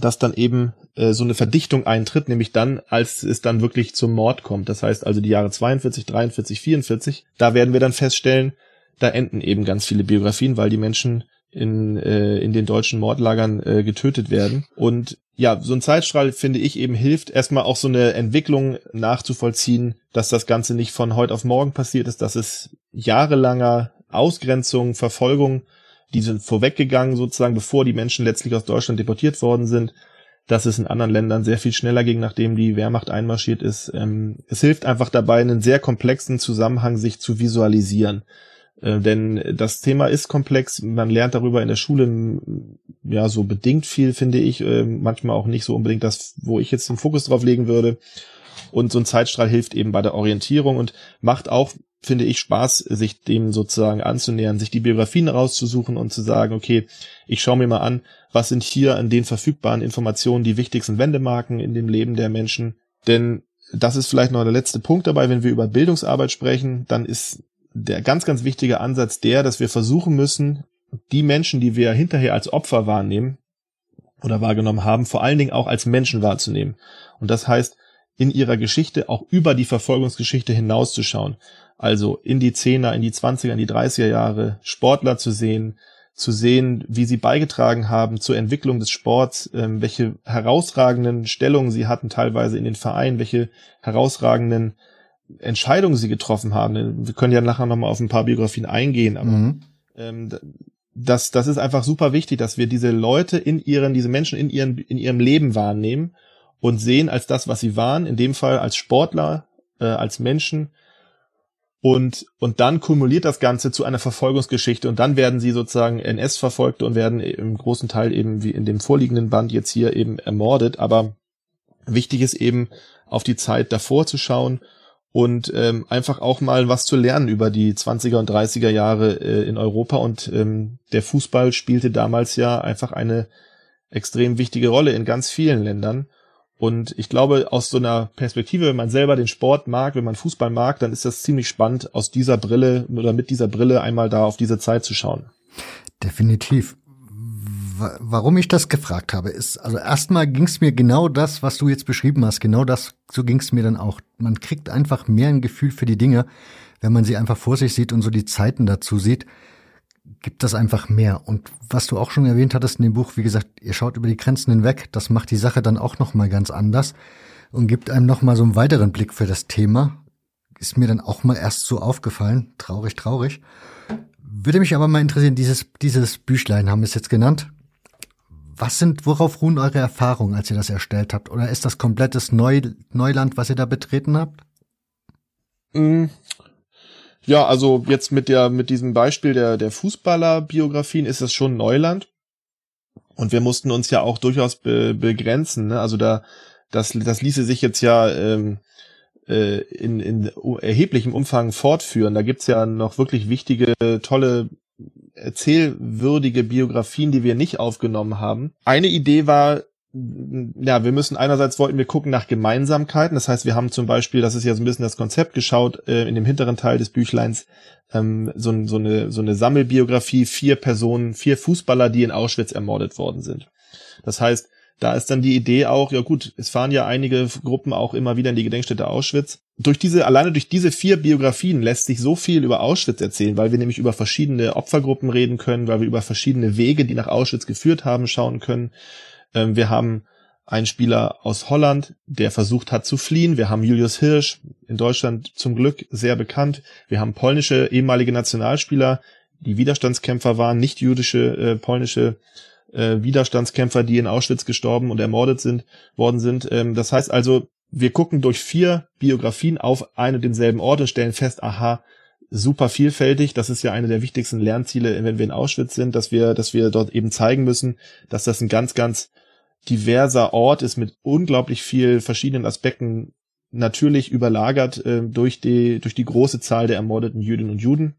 dass dann eben äh, so eine Verdichtung eintritt, nämlich dann, als es dann wirklich zum Mord kommt. Das heißt also die Jahre 42, 43, 44. Da werden wir dann feststellen, da enden eben ganz viele Biografien, weil die Menschen in, äh, in den deutschen Mordlagern äh, getötet werden. Und ja, so ein Zeitstrahl, finde ich, eben hilft, erstmal auch so eine Entwicklung nachzuvollziehen, dass das Ganze nicht von heute auf morgen passiert ist, dass es jahrelanger Ausgrenzung, Verfolgung die sind vorweggegangen sozusagen, bevor die Menschen letztlich aus Deutschland deportiert worden sind. dass es in anderen Ländern sehr viel schneller ging, nachdem die Wehrmacht einmarschiert ist. Ähm, es hilft einfach dabei, einen sehr komplexen Zusammenhang sich zu visualisieren. Äh, denn das Thema ist komplex. Man lernt darüber in der Schule ja so bedingt viel, finde ich. Äh, manchmal auch nicht so unbedingt das, wo ich jetzt den Fokus drauf legen würde. Und so ein Zeitstrahl hilft eben bei der Orientierung und macht auch finde ich Spaß, sich dem sozusagen anzunähern, sich die Biografien rauszusuchen und zu sagen, okay, ich schaue mir mal an, was sind hier an den verfügbaren Informationen die wichtigsten Wendemarken in dem Leben der Menschen. Denn das ist vielleicht noch der letzte Punkt dabei, wenn wir über Bildungsarbeit sprechen, dann ist der ganz, ganz wichtige Ansatz der, dass wir versuchen müssen, die Menschen, die wir hinterher als Opfer wahrnehmen oder wahrgenommen haben, vor allen Dingen auch als Menschen wahrzunehmen. Und das heißt, in ihrer Geschichte auch über die Verfolgungsgeschichte hinauszuschauen. Also in die Zehner, in die Zwanziger, in die Dreißiger Jahre Sportler zu sehen, zu sehen, wie sie beigetragen haben zur Entwicklung des Sports, ähm, welche herausragenden Stellungen sie hatten teilweise in den Vereinen, welche herausragenden Entscheidungen sie getroffen haben. Wir können ja nachher nochmal auf ein paar Biografien eingehen, aber mhm. ähm, das, das ist einfach super wichtig, dass wir diese Leute in ihren, diese Menschen in ihren, in ihrem Leben wahrnehmen und sehen als das, was sie waren, in dem Fall als Sportler, äh, als Menschen, und, und dann kumuliert das Ganze zu einer Verfolgungsgeschichte und dann werden sie sozusagen NS-Verfolgte und werden im großen Teil eben wie in dem vorliegenden Band jetzt hier eben ermordet. Aber wichtig ist eben auf die Zeit davor zu schauen und ähm, einfach auch mal was zu lernen über die 20er und 30er Jahre äh, in Europa. Und ähm, der Fußball spielte damals ja einfach eine extrem wichtige Rolle in ganz vielen Ländern. Und ich glaube, aus so einer Perspektive, wenn man selber den Sport mag, wenn man Fußball mag, dann ist das ziemlich spannend, aus dieser Brille oder mit dieser Brille einmal da auf diese Zeit zu schauen. Definitiv. Warum ich das gefragt habe, ist, also erstmal ging es mir genau das, was du jetzt beschrieben hast, genau das, so ging es mir dann auch. Man kriegt einfach mehr ein Gefühl für die Dinge, wenn man sie einfach vor sich sieht und so die Zeiten dazu sieht gibt das einfach mehr. Und was du auch schon erwähnt hattest in dem Buch, wie gesagt, ihr schaut über die Grenzen hinweg, das macht die Sache dann auch nochmal ganz anders und gibt einem nochmal so einen weiteren Blick für das Thema. Ist mir dann auch mal erst so aufgefallen. Traurig, traurig. Würde mich aber mal interessieren, dieses, dieses Büchlein haben wir es jetzt genannt. Was sind, worauf ruhen eure Erfahrungen, als ihr das erstellt habt? Oder ist das komplettes Neu, Neuland, was ihr da betreten habt? Ja, also jetzt mit der, mit diesem Beispiel der, der Fußballerbiografien ist das schon Neuland. Und wir mussten uns ja auch durchaus be begrenzen. Ne? Also da, das, das ließe sich jetzt ja ähm, äh, in, in erheblichem Umfang fortführen. Da gibt's ja noch wirklich wichtige, tolle erzählwürdige Biografien, die wir nicht aufgenommen haben. Eine Idee war, ja, wir müssen einerseits wollten wir gucken nach Gemeinsamkeiten. Das heißt, wir haben zum Beispiel, das ist ja so ein bisschen das Konzept geschaut, äh, in dem hinteren Teil des Büchleins ähm, so, so, eine, so eine Sammelbiografie, vier Personen, vier Fußballer, die in Auschwitz ermordet worden sind. Das heißt, da ist dann die Idee auch, ja gut, es fahren ja einige Gruppen auch immer wieder in die Gedenkstätte Auschwitz. Durch diese, alleine durch diese vier Biografien lässt sich so viel über Auschwitz erzählen, weil wir nämlich über verschiedene Opfergruppen reden können, weil wir über verschiedene Wege, die nach Auschwitz geführt haben, schauen können. Ähm, wir haben einen Spieler aus Holland, der versucht hat zu fliehen. Wir haben Julius Hirsch, in Deutschland zum Glück sehr bekannt. Wir haben polnische ehemalige Nationalspieler, die Widerstandskämpfer waren, nicht jüdische äh, polnische äh, Widerstandskämpfer, die in Auschwitz gestorben und ermordet sind, worden sind. Ähm, das heißt also, wir gucken durch vier Biografien auf einen und denselben Ort und stellen fest, aha, super vielfältig. Das ist ja eine der wichtigsten Lernziele, wenn wir in Auschwitz sind, dass wir, dass wir dort eben zeigen müssen, dass das ein ganz, ganz diverser Ort ist mit unglaublich viel verschiedenen Aspekten natürlich überlagert äh, durch die durch die große Zahl der ermordeten Jüdinnen und Juden,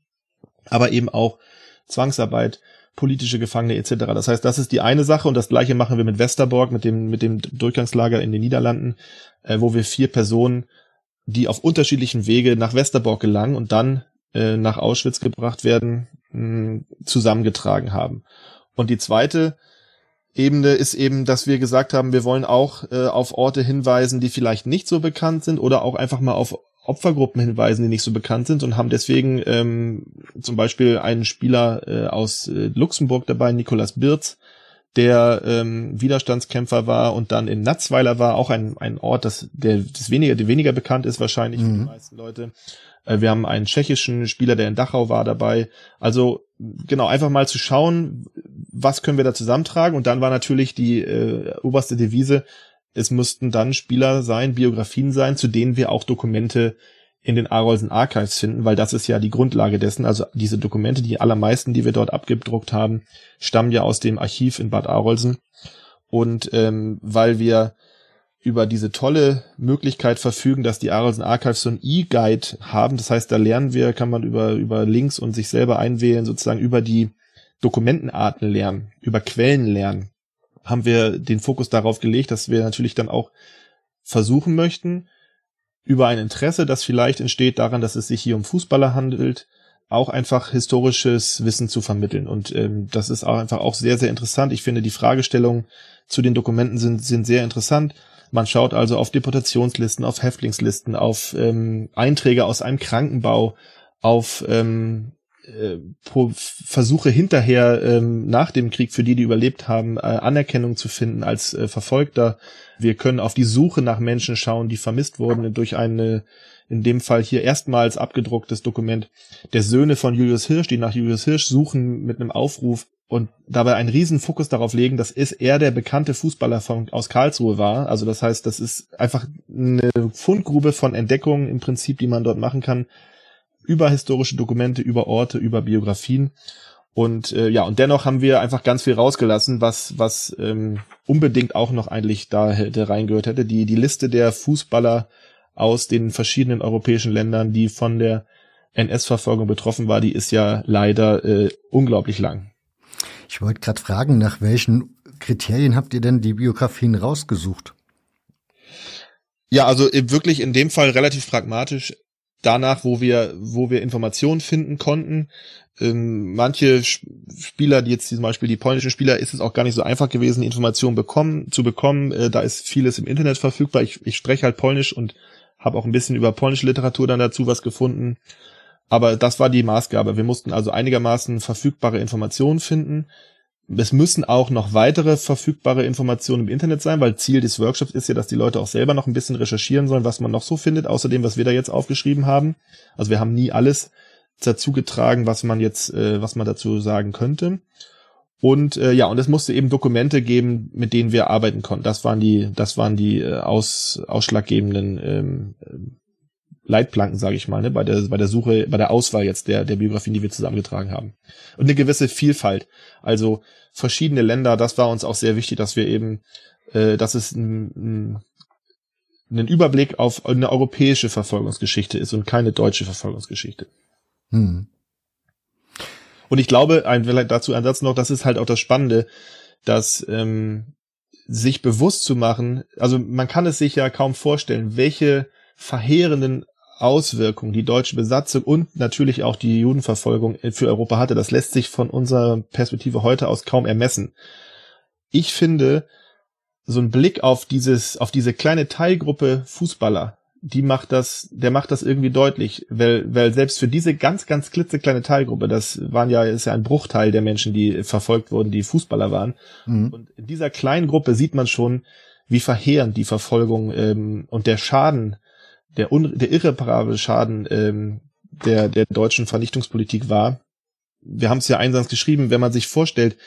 aber eben auch Zwangsarbeit, politische Gefangene etc. Das heißt, das ist die eine Sache und das gleiche machen wir mit Westerborg, mit dem, mit dem Durchgangslager in den Niederlanden, äh, wo wir vier Personen, die auf unterschiedlichen Wege nach Westerborg gelangen und dann äh, nach Auschwitz gebracht werden, mh, zusammengetragen haben. Und die zweite Ebene ist eben, dass wir gesagt haben, wir wollen auch äh, auf Orte hinweisen, die vielleicht nicht so bekannt sind oder auch einfach mal auf Opfergruppen hinweisen, die nicht so bekannt sind und haben deswegen ähm, zum Beispiel einen Spieler äh, aus äh, Luxemburg dabei, Nikolas Birz, der ähm, Widerstandskämpfer war und dann in Natzweiler war, auch ein, ein Ort, das, der, das weniger, der weniger bekannt ist wahrscheinlich mhm. für die mhm. meisten Leute. Äh, wir haben einen tschechischen Spieler, der in Dachau war dabei. Also genau, einfach mal zu schauen, was können wir da zusammentragen und dann war natürlich die äh, oberste Devise, es mussten dann Spieler sein, Biografien sein, zu denen wir auch Dokumente in den Arolsen Archives finden, weil das ist ja die Grundlage dessen. Also diese Dokumente, die allermeisten, die wir dort abgedruckt haben, stammen ja aus dem Archiv in Bad Arolsen. Und ähm, weil wir über diese tolle Möglichkeit verfügen, dass die Arolsen Archives so ein E-Guide haben, das heißt, da lernen wir, kann man über, über Links und sich selber einwählen, sozusagen über die Dokumentenarten lernen, über Quellen lernen haben wir den Fokus darauf gelegt, dass wir natürlich dann auch versuchen möchten, über ein Interesse, das vielleicht entsteht daran, dass es sich hier um Fußballer handelt, auch einfach historisches Wissen zu vermitteln. Und ähm, das ist auch einfach auch sehr, sehr interessant. Ich finde, die Fragestellungen zu den Dokumenten sind, sind sehr interessant. Man schaut also auf Deportationslisten, auf Häftlingslisten, auf ähm, Einträge aus einem Krankenbau, auf ähm, äh, Versuche hinterher ähm, nach dem Krieg für die, die überlebt haben, äh, Anerkennung zu finden als äh, Verfolgter. Wir können auf die Suche nach Menschen schauen, die vermisst wurden durch eine, in dem Fall hier erstmals abgedrucktes Dokument der Söhne von Julius Hirsch, die nach Julius Hirsch suchen mit einem Aufruf und dabei einen riesen Fokus darauf legen, dass es er der bekannte Fußballer von, aus Karlsruhe war. Also das heißt, das ist einfach eine Fundgrube von Entdeckungen im Prinzip, die man dort machen kann, über historische Dokumente, über Orte, über Biografien. Und äh, ja, und dennoch haben wir einfach ganz viel rausgelassen, was, was ähm, unbedingt auch noch eigentlich da hätte reingehört hätte. Die, die Liste der Fußballer aus den verschiedenen europäischen Ländern, die von der NS-Verfolgung betroffen war, die ist ja leider äh, unglaublich lang. Ich wollte gerade fragen, nach welchen Kriterien habt ihr denn die Biografien rausgesucht? Ja, also wirklich in dem Fall relativ pragmatisch danach, wo wir, wo wir Informationen finden konnten. Ähm, manche Spieler, die jetzt zum Beispiel die polnischen Spieler, ist es auch gar nicht so einfach gewesen, Informationen bekommen, zu bekommen. Äh, da ist vieles im Internet verfügbar. Ich, ich spreche halt Polnisch und habe auch ein bisschen über polnische Literatur dann dazu was gefunden. Aber das war die Maßgabe. Wir mussten also einigermaßen verfügbare Informationen finden es müssen auch noch weitere verfügbare Informationen im Internet sein, weil Ziel des Workshops ist ja, dass die Leute auch selber noch ein bisschen recherchieren sollen, was man noch so findet, außerdem, was wir da jetzt aufgeschrieben haben. Also wir haben nie alles dazu getragen, was man jetzt, äh, was man dazu sagen könnte. Und äh, ja, und es musste eben Dokumente geben, mit denen wir arbeiten konnten. Das waren die, das waren die äh, aus, ausschlaggebenden ähm, Leitplanken, sage ich mal, ne, bei der bei der Suche, bei der Auswahl jetzt der der Biografien, die wir zusammengetragen haben. Und eine gewisse Vielfalt, also verschiedene Länder. Das war uns auch sehr wichtig, dass wir eben, äh, dass es ein, ein einen Überblick auf eine europäische Verfolgungsgeschichte ist und keine deutsche Verfolgungsgeschichte. Hm. Und ich glaube, ein, vielleicht dazu ein Satz noch, das ist halt auch das Spannende, dass ähm, sich bewusst zu machen, also man kann es sich ja kaum vorstellen, welche verheerenden Auswirkungen die deutsche Besatzung und natürlich auch die Judenverfolgung für Europa hatte. Das lässt sich von unserer Perspektive heute aus kaum ermessen. Ich finde, so ein Blick auf dieses, auf diese kleine Teilgruppe Fußballer, die macht das, der macht das irgendwie deutlich, weil, weil selbst für diese ganz, ganz klitzekleine Teilgruppe, das waren ja, ist ja ein Bruchteil der Menschen, die verfolgt wurden, die Fußballer waren. Mhm. Und in dieser kleinen Gruppe sieht man schon, wie verheerend die Verfolgung ähm, und der Schaden, der, un, der irreparable Schaden ähm, der, der deutschen Vernichtungspolitik war. Wir haben es ja einsams geschrieben, wenn man sich vorstellt,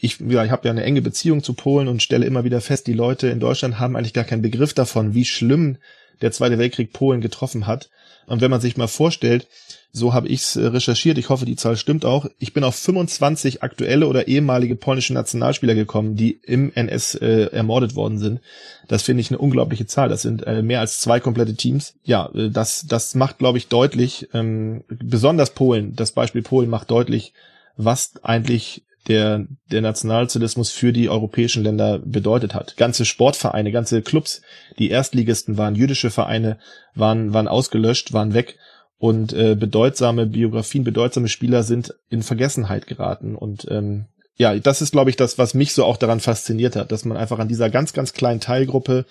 ich, ja, ich habe ja eine enge Beziehung zu Polen und stelle immer wieder fest, die Leute in Deutschland haben eigentlich gar keinen Begriff davon, wie schlimm der Zweite Weltkrieg Polen getroffen hat. Und wenn man sich mal vorstellt, so habe ich es äh, recherchiert, ich hoffe, die Zahl stimmt auch, ich bin auf 25 aktuelle oder ehemalige polnische Nationalspieler gekommen, die im NS äh, ermordet worden sind. Das finde ich eine unglaubliche Zahl. Das sind äh, mehr als zwei komplette Teams. Ja, äh, das, das macht, glaube ich, deutlich, ähm, besonders Polen, das Beispiel Polen macht deutlich, was eigentlich der, der Nationalsozialismus für die europäischen Länder bedeutet hat. Ganze Sportvereine, ganze Clubs, die Erstligisten waren jüdische Vereine, waren, waren ausgelöscht, waren weg und äh, bedeutsame Biografien, bedeutsame Spieler sind in Vergessenheit geraten. Und ähm, ja, das ist, glaube ich, das, was mich so auch daran fasziniert hat, dass man einfach an dieser ganz, ganz kleinen Teilgruppe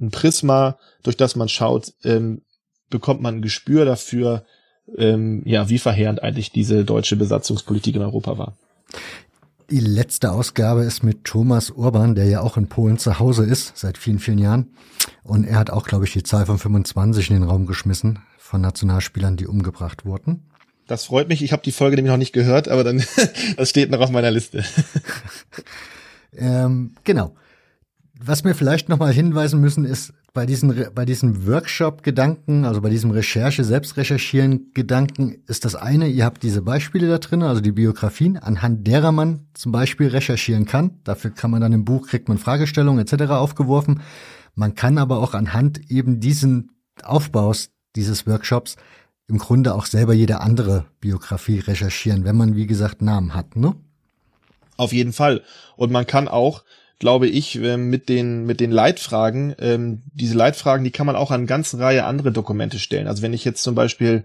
ein Prisma, durch das man schaut, ähm, bekommt man ein Gespür dafür, ähm, ja, wie verheerend eigentlich diese deutsche Besatzungspolitik in Europa war. Die letzte Ausgabe ist mit Thomas Urban, der ja auch in Polen zu Hause ist, seit vielen, vielen Jahren. Und er hat auch, glaube ich, die Zahl von 25 in den Raum geschmissen von Nationalspielern, die umgebracht wurden. Das freut mich. Ich habe die Folge nämlich noch nicht gehört, aber dann das steht noch auf meiner Liste. ähm, genau. Was wir vielleicht nochmal hinweisen müssen, ist, bei diesen, bei diesem Workshop-Gedanken, also bei diesem Recherche, Selbstrecherchieren-Gedanken, ist das eine, ihr habt diese Beispiele da drin, also die Biografien, anhand derer man zum Beispiel recherchieren kann. Dafür kann man dann im Buch, kriegt man Fragestellungen etc. aufgeworfen. Man kann aber auch anhand eben diesen Aufbaus dieses Workshops im Grunde auch selber jede andere Biografie recherchieren, wenn man, wie gesagt, Namen hat, ne? Auf jeden Fall. Und man kann auch glaube ich, ähm, mit den, mit den Leitfragen, ähm, diese Leitfragen, die kann man auch an ganzen Reihe andere Dokumente stellen. Also wenn ich jetzt zum Beispiel,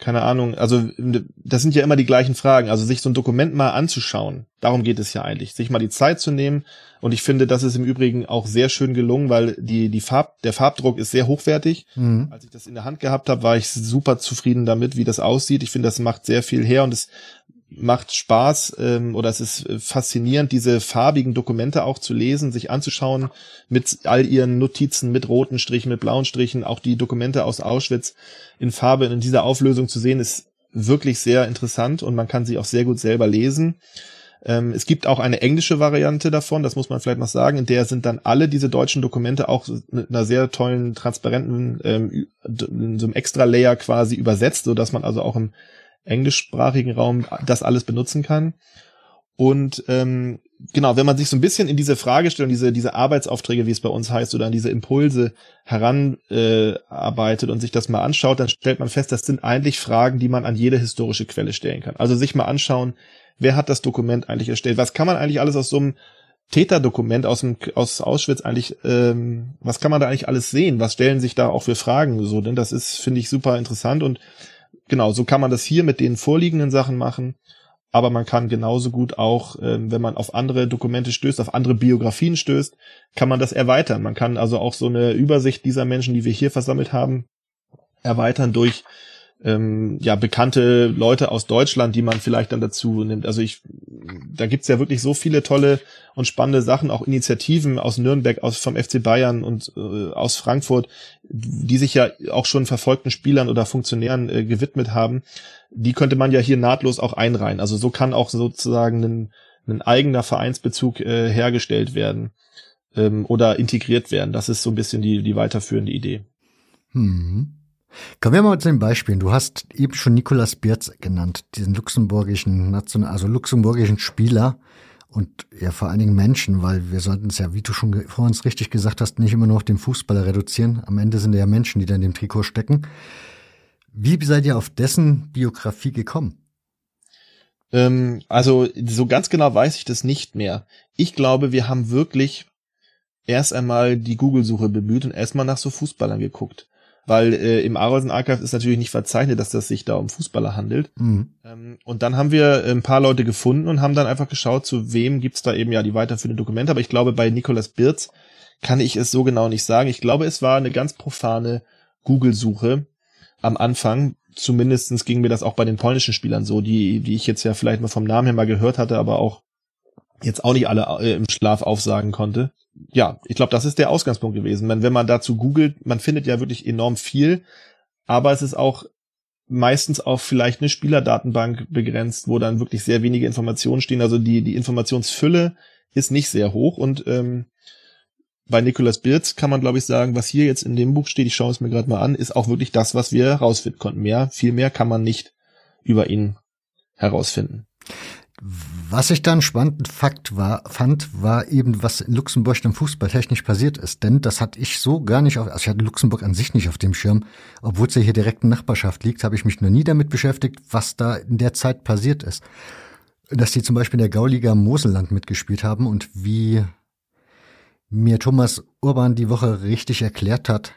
keine Ahnung, also das sind ja immer die gleichen Fragen, also sich so ein Dokument mal anzuschauen, darum geht es ja eigentlich, sich mal die Zeit zu nehmen und ich finde, das ist im Übrigen auch sehr schön gelungen, weil die, die Farb, der Farbdruck ist sehr hochwertig. Mhm. Als ich das in der Hand gehabt habe, war ich super zufrieden damit, wie das aussieht. Ich finde, das macht sehr viel her und es macht Spaß ähm, oder es ist äh, faszinierend, diese farbigen Dokumente auch zu lesen, sich anzuschauen mit all ihren Notizen, mit roten Strichen, mit blauen Strichen, auch die Dokumente aus Auschwitz in Farbe in dieser Auflösung zu sehen, ist wirklich sehr interessant und man kann sie auch sehr gut selber lesen. Ähm, es gibt auch eine englische Variante davon, das muss man vielleicht noch sagen, in der sind dann alle diese deutschen Dokumente auch mit einer sehr tollen, transparenten, ähm, so einem Extra-Layer quasi übersetzt, so dass man also auch im englischsprachigen Raum das alles benutzen kann. Und ähm, genau, wenn man sich so ein bisschen in diese Fragestellung, diese, diese Arbeitsaufträge, wie es bei uns heißt, oder an diese Impulse heranarbeitet äh, und sich das mal anschaut, dann stellt man fest, das sind eigentlich Fragen, die man an jede historische Quelle stellen kann. Also sich mal anschauen, wer hat das Dokument eigentlich erstellt? Was kann man eigentlich alles aus so einem Täterdokument aus, dem, aus Auschwitz eigentlich, ähm, was kann man da eigentlich alles sehen? Was stellen sich da auch für Fragen? So, denn das ist, finde ich, super interessant und genau, so kann man das hier mit den vorliegenden Sachen machen. Aber man kann genauso gut auch, ähm, wenn man auf andere Dokumente stößt, auf andere Biografien stößt, kann man das erweitern. Man kann also auch so eine Übersicht dieser Menschen, die wir hier versammelt haben, erweitern durch ähm, ja bekannte Leute aus Deutschland, die man vielleicht dann dazu nimmt. Also ich, da gibt's ja wirklich so viele tolle und spannende Sachen, auch Initiativen aus Nürnberg, aus vom FC Bayern und äh, aus Frankfurt, die sich ja auch schon verfolgten Spielern oder Funktionären äh, gewidmet haben. Die könnte man ja hier nahtlos auch einreihen. Also so kann auch sozusagen ein, ein eigener Vereinsbezug äh, hergestellt werden ähm, oder integriert werden. Das ist so ein bisschen die, die weiterführende Idee. Hm. Kommen wir mal zu den Beispielen. Du hast eben schon Nicolas Bierz genannt, diesen luxemburgischen National, also luxemburgischen Spieler. und ja vor allen Dingen Menschen, weil wir sollten es ja, wie du schon vor uns richtig gesagt hast, nicht immer nur auf den Fußballer reduzieren. Am Ende sind ja Menschen, die da in dem Trikot stecken. Wie seid ihr auf dessen Biografie gekommen? Ähm, also so ganz genau weiß ich das nicht mehr. Ich glaube, wir haben wirklich erst einmal die Google-Suche bemüht und erstmal nach so Fußballern geguckt weil äh, im Arolsen Archive ist natürlich nicht verzeichnet, dass das sich da um Fußballer handelt. Mhm. Ähm, und dann haben wir ein paar Leute gefunden und haben dann einfach geschaut, zu wem gibt's da eben ja die weiterführenden Dokumente. Aber ich glaube, bei Nikolas Birz kann ich es so genau nicht sagen. Ich glaube, es war eine ganz profane Google-Suche am Anfang. Zumindestens ging mir das auch bei den polnischen Spielern so, die, die ich jetzt ja vielleicht mal vom Namen her mal gehört hatte, aber auch jetzt auch nicht alle äh, im Schlaf aufsagen konnte ja, ich glaube, das ist der Ausgangspunkt gewesen. Wenn, wenn man dazu googelt, man findet ja wirklich enorm viel, aber es ist auch meistens auf vielleicht eine Spielerdatenbank begrenzt, wo dann wirklich sehr wenige Informationen stehen. Also die, die Informationsfülle ist nicht sehr hoch und ähm, bei Nicolas Birz kann man, glaube ich, sagen, was hier jetzt in dem Buch steht, ich schaue es mir gerade mal an, ist auch wirklich das, was wir herausfinden konnten. Mehr, viel mehr kann man nicht über ihn herausfinden. Was ich dann spannenden Fakt war, fand, war eben, was in Luxemburg dann fußballtechnisch passiert ist. Denn das hatte ich so gar nicht auf, also ich hatte Luxemburg an sich nicht auf dem Schirm. Obwohl es ja hier direkt in Nachbarschaft liegt, habe ich mich noch nie damit beschäftigt, was da in der Zeit passiert ist. Dass die zum Beispiel in der Gauliga Moselland mitgespielt haben und wie mir Thomas Urban die Woche richtig erklärt hat,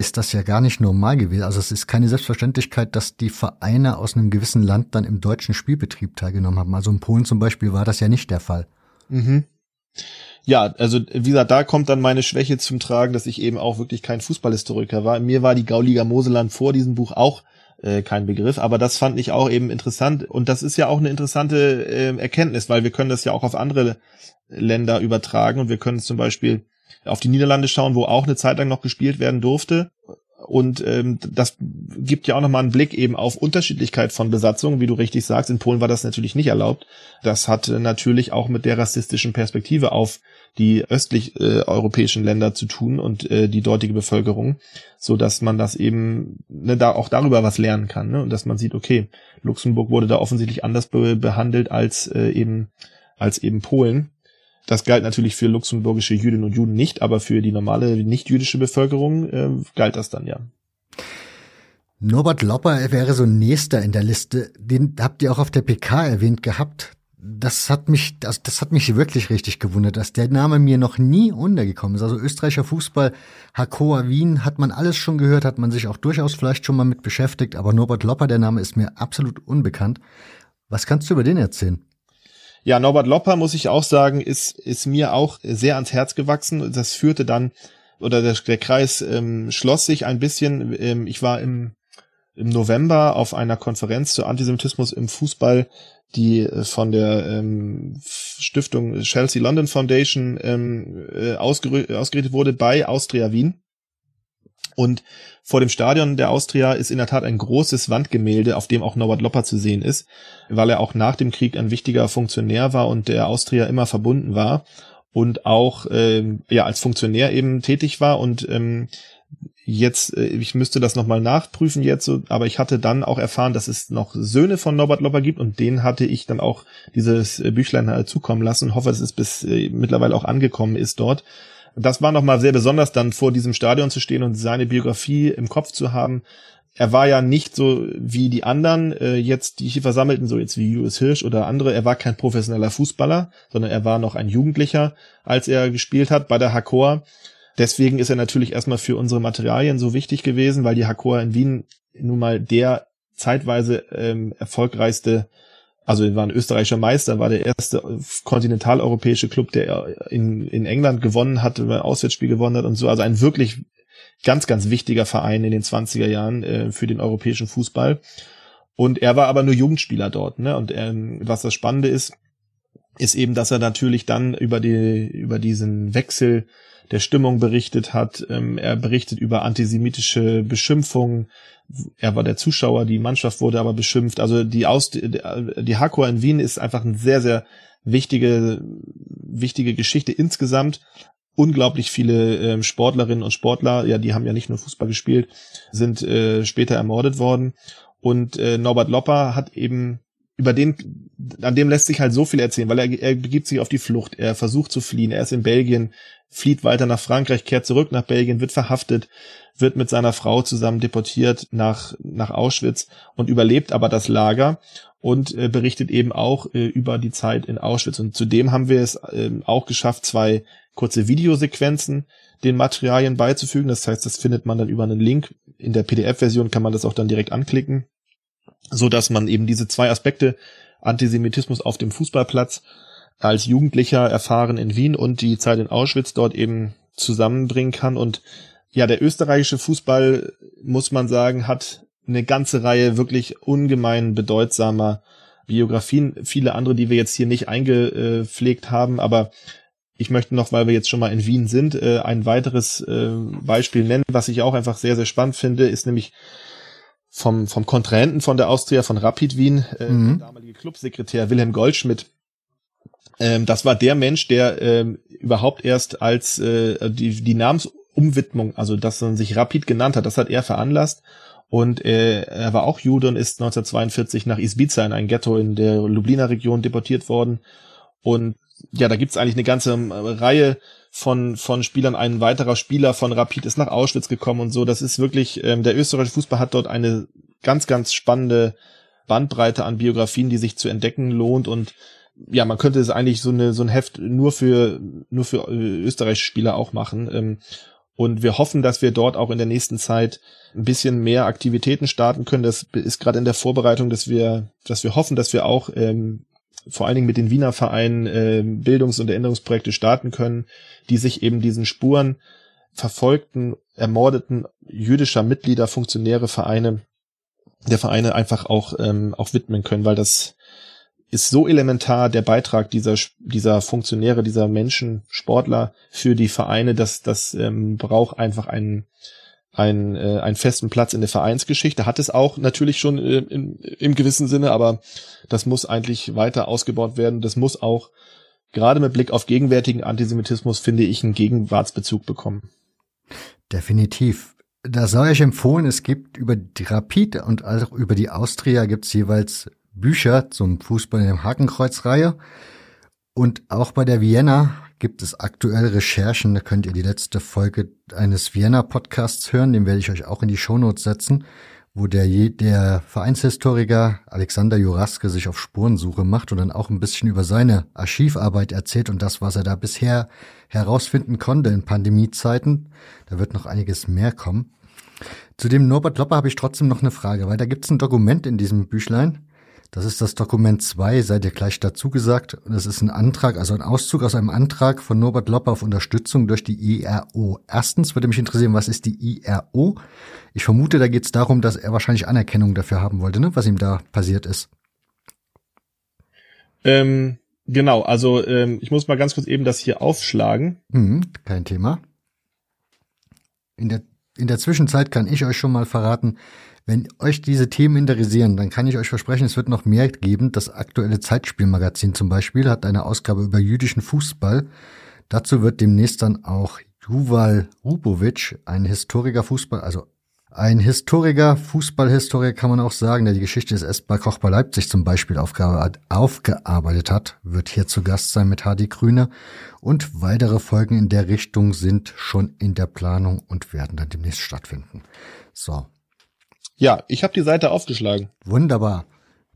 ist das ja gar nicht normal gewesen. Also es ist keine Selbstverständlichkeit, dass die Vereine aus einem gewissen Land dann im deutschen Spielbetrieb teilgenommen haben. Also in Polen zum Beispiel war das ja nicht der Fall. Mhm. Ja, also wie gesagt, da kommt dann meine Schwäche zum Tragen, dass ich eben auch wirklich kein Fußballhistoriker war. Mir war die Gauliga Moseland vor diesem Buch auch äh, kein Begriff, aber das fand ich auch eben interessant und das ist ja auch eine interessante äh, Erkenntnis, weil wir können das ja auch auf andere Länder übertragen und wir können zum Beispiel auf die Niederlande schauen, wo auch eine Zeit lang noch gespielt werden durfte. Und ähm, das gibt ja auch nochmal einen Blick eben auf Unterschiedlichkeit von Besatzungen, wie du richtig sagst. In Polen war das natürlich nicht erlaubt. Das hat natürlich auch mit der rassistischen Perspektive auf die östlich äh, europäischen Länder zu tun und äh, die dortige Bevölkerung, so dass man das eben ne, da auch darüber was lernen kann ne? und dass man sieht, okay, Luxemburg wurde da offensichtlich anders be behandelt als äh, eben als eben Polen das galt natürlich für luxemburgische Jüdinnen und Juden nicht, aber für die normale nicht-jüdische Bevölkerung äh, galt das dann ja. Norbert Lopper wäre so nächster in der Liste. Den habt ihr auch auf der PK erwähnt gehabt. Das hat mich, das, das hat mich wirklich richtig gewundert, dass der Name mir noch nie untergekommen ist. Also österreichischer Fußball, Hakoa Wien, hat man alles schon gehört, hat man sich auch durchaus vielleicht schon mal mit beschäftigt, aber Norbert Lopper, der Name ist mir absolut unbekannt. Was kannst du über den erzählen? Ja, Norbert Lopper, muss ich auch sagen, ist, ist mir auch sehr ans Herz gewachsen. Das führte dann, oder der, der Kreis ähm, schloss sich ein bisschen. Ähm, ich war im, im November auf einer Konferenz zu Antisemitismus im Fußball, die äh, von der ähm, Stiftung Chelsea London Foundation ähm, äh, ausgerichtet wurde bei Austria Wien. Und vor dem Stadion der Austria ist in der Tat ein großes Wandgemälde, auf dem auch Norbert Lopper zu sehen ist, weil er auch nach dem Krieg ein wichtiger Funktionär war und der Austria immer verbunden war und auch ähm, ja als Funktionär eben tätig war. Und ähm, jetzt äh, ich müsste das nochmal nachprüfen jetzt so, aber ich hatte dann auch erfahren, dass es noch Söhne von Norbert Lopper gibt und denen hatte ich dann auch dieses äh, Büchlein halt zukommen lassen. Hoffe, dass es bis äh, mittlerweile auch angekommen ist dort das war nochmal sehr besonders, dann vor diesem Stadion zu stehen und seine Biografie im Kopf zu haben. Er war ja nicht so wie die anderen, äh, jetzt, die hier versammelten, so jetzt wie Julius Hirsch oder andere. Er war kein professioneller Fußballer, sondern er war noch ein Jugendlicher, als er gespielt hat bei der Hakor. Deswegen ist er natürlich erstmal für unsere Materialien so wichtig gewesen, weil die Hakor in Wien nun mal der zeitweise ähm, erfolgreichste also er war ein österreichischer Meister, war der erste kontinentaleuropäische Club, der in, in England gewonnen hat, ein Auswärtsspiel gewonnen hat und so. Also ein wirklich ganz, ganz wichtiger Verein in den 20er Jahren äh, für den europäischen Fußball. Und er war aber nur Jugendspieler dort. Ne? Und ähm, was das Spannende ist, ist eben, dass er natürlich dann über die über diesen Wechsel der Stimmung berichtet hat. Ähm, er berichtet über antisemitische Beschimpfungen, er war der Zuschauer, die Mannschaft wurde aber beschimpft. Also die Aus die Hakor in Wien ist einfach eine sehr sehr wichtige wichtige Geschichte insgesamt. Unglaublich viele äh, Sportlerinnen und Sportler, ja, die haben ja nicht nur Fußball gespielt, sind äh, später ermordet worden. Und äh, Norbert Lopper hat eben über den, an dem lässt sich halt so viel erzählen, weil er, er begibt sich auf die Flucht, er versucht zu fliehen, er ist in Belgien, flieht weiter nach Frankreich, kehrt zurück nach Belgien, wird verhaftet, wird mit seiner Frau zusammen deportiert nach, nach Auschwitz und überlebt aber das Lager und äh, berichtet eben auch äh, über die Zeit in Auschwitz. Und zudem haben wir es äh, auch geschafft, zwei kurze Videosequenzen den Materialien beizufügen. Das heißt, das findet man dann über einen Link. In der PDF-Version kann man das auch dann direkt anklicken, so dass man eben diese zwei Aspekte Antisemitismus auf dem Fußballplatz als Jugendlicher erfahren in Wien und die Zeit in Auschwitz dort eben zusammenbringen kann. Und ja, der österreichische Fußball, muss man sagen, hat eine ganze Reihe wirklich ungemein bedeutsamer Biografien. Viele andere, die wir jetzt hier nicht eingepflegt haben, aber ich möchte noch, weil wir jetzt schon mal in Wien sind, äh, ein weiteres äh, Beispiel nennen, was ich auch einfach sehr, sehr spannend finde, ist nämlich vom, vom Kontrahenten von der Austria, von Rapid Wien, äh, mhm. der damalige Clubsekretär Wilhelm Goldschmidt, ähm, das war der Mensch, der ähm, überhaupt erst als äh, die, die Namensumwidmung, also dass man sich Rapid genannt hat, das hat er veranlasst. Und äh, er war auch Jude und ist 1942 nach Izbica in ein Ghetto in der Lubliner Region deportiert worden. Und ja, da gibt's eigentlich eine ganze ähm, Reihe von, von Spielern. Ein weiterer Spieler von Rapid ist nach Auschwitz gekommen und so. Das ist wirklich, ähm, der österreichische Fußball hat dort eine ganz, ganz spannende Bandbreite an Biografien, die sich zu entdecken lohnt und ja, man könnte es eigentlich so eine so ein Heft nur für nur für äh, österreichische Spieler auch machen. Ähm, und wir hoffen, dass wir dort auch in der nächsten Zeit ein bisschen mehr Aktivitäten starten können. Das ist gerade in der Vorbereitung, dass wir, dass wir hoffen, dass wir auch ähm, vor allen Dingen mit den Wiener Vereinen äh, Bildungs- und Erinnerungsprojekte starten können, die sich eben diesen Spuren verfolgten, ermordeten jüdischer Mitglieder, Funktionäre, Vereine, der Vereine einfach auch ähm, auch widmen können, weil das ist so elementar der Beitrag dieser dieser Funktionäre, dieser Menschen, Sportler für die Vereine, dass das ähm, braucht einfach einen einen, äh, einen festen Platz in der Vereinsgeschichte. Hat es auch natürlich schon äh, im, im gewissen Sinne, aber das muss eigentlich weiter ausgebaut werden. Das muss auch gerade mit Blick auf gegenwärtigen Antisemitismus, finde ich, einen Gegenwartsbezug bekommen. Definitiv. Da sei euch empfohlen, es gibt über die Rapid und auch über die Austria gibt es jeweils Bücher zum Fußball in der Hakenkreuzreihe. Und auch bei der Vienna gibt es aktuell Recherchen. Da könnt ihr die letzte Folge eines Vienna Podcasts hören. Den werde ich euch auch in die Shownotes setzen, wo der, der Vereinshistoriker Alexander Juraske sich auf Spurensuche macht und dann auch ein bisschen über seine Archivarbeit erzählt und das, was er da bisher herausfinden konnte in Pandemiezeiten. Da wird noch einiges mehr kommen. Zu dem Norbert Lopper habe ich trotzdem noch eine Frage, weil da gibt es ein Dokument in diesem Büchlein. Das ist das Dokument 2, seid ihr gleich dazu gesagt. Das ist ein Antrag, also ein Auszug aus einem Antrag von Norbert Lopper auf Unterstützung durch die IRO. Erstens würde mich interessieren, was ist die IRO? Ich vermute, da geht es darum, dass er wahrscheinlich Anerkennung dafür haben wollte, ne? was ihm da passiert ist. Ähm, genau, also ähm, ich muss mal ganz kurz eben das hier aufschlagen. Hm, kein Thema. In der, in der Zwischenzeit kann ich euch schon mal verraten, wenn euch diese Themen interessieren, dann kann ich euch versprechen, es wird noch mehr geben. Das aktuelle Zeitspielmagazin zum Beispiel hat eine Ausgabe über jüdischen Fußball. Dazu wird demnächst dann auch Juval Rubovic, ein Historiker Fußball, also ein Historiker, Fußballhistoriker kann man auch sagen, der die Geschichte des SB Koch bei Leipzig zum Beispiel aufgearbeitet hat, wird hier zu Gast sein mit Hardy Grüne. Und weitere Folgen in der Richtung sind schon in der Planung und werden dann demnächst stattfinden. So, ja, ich habe die Seite aufgeschlagen. Wunderbar.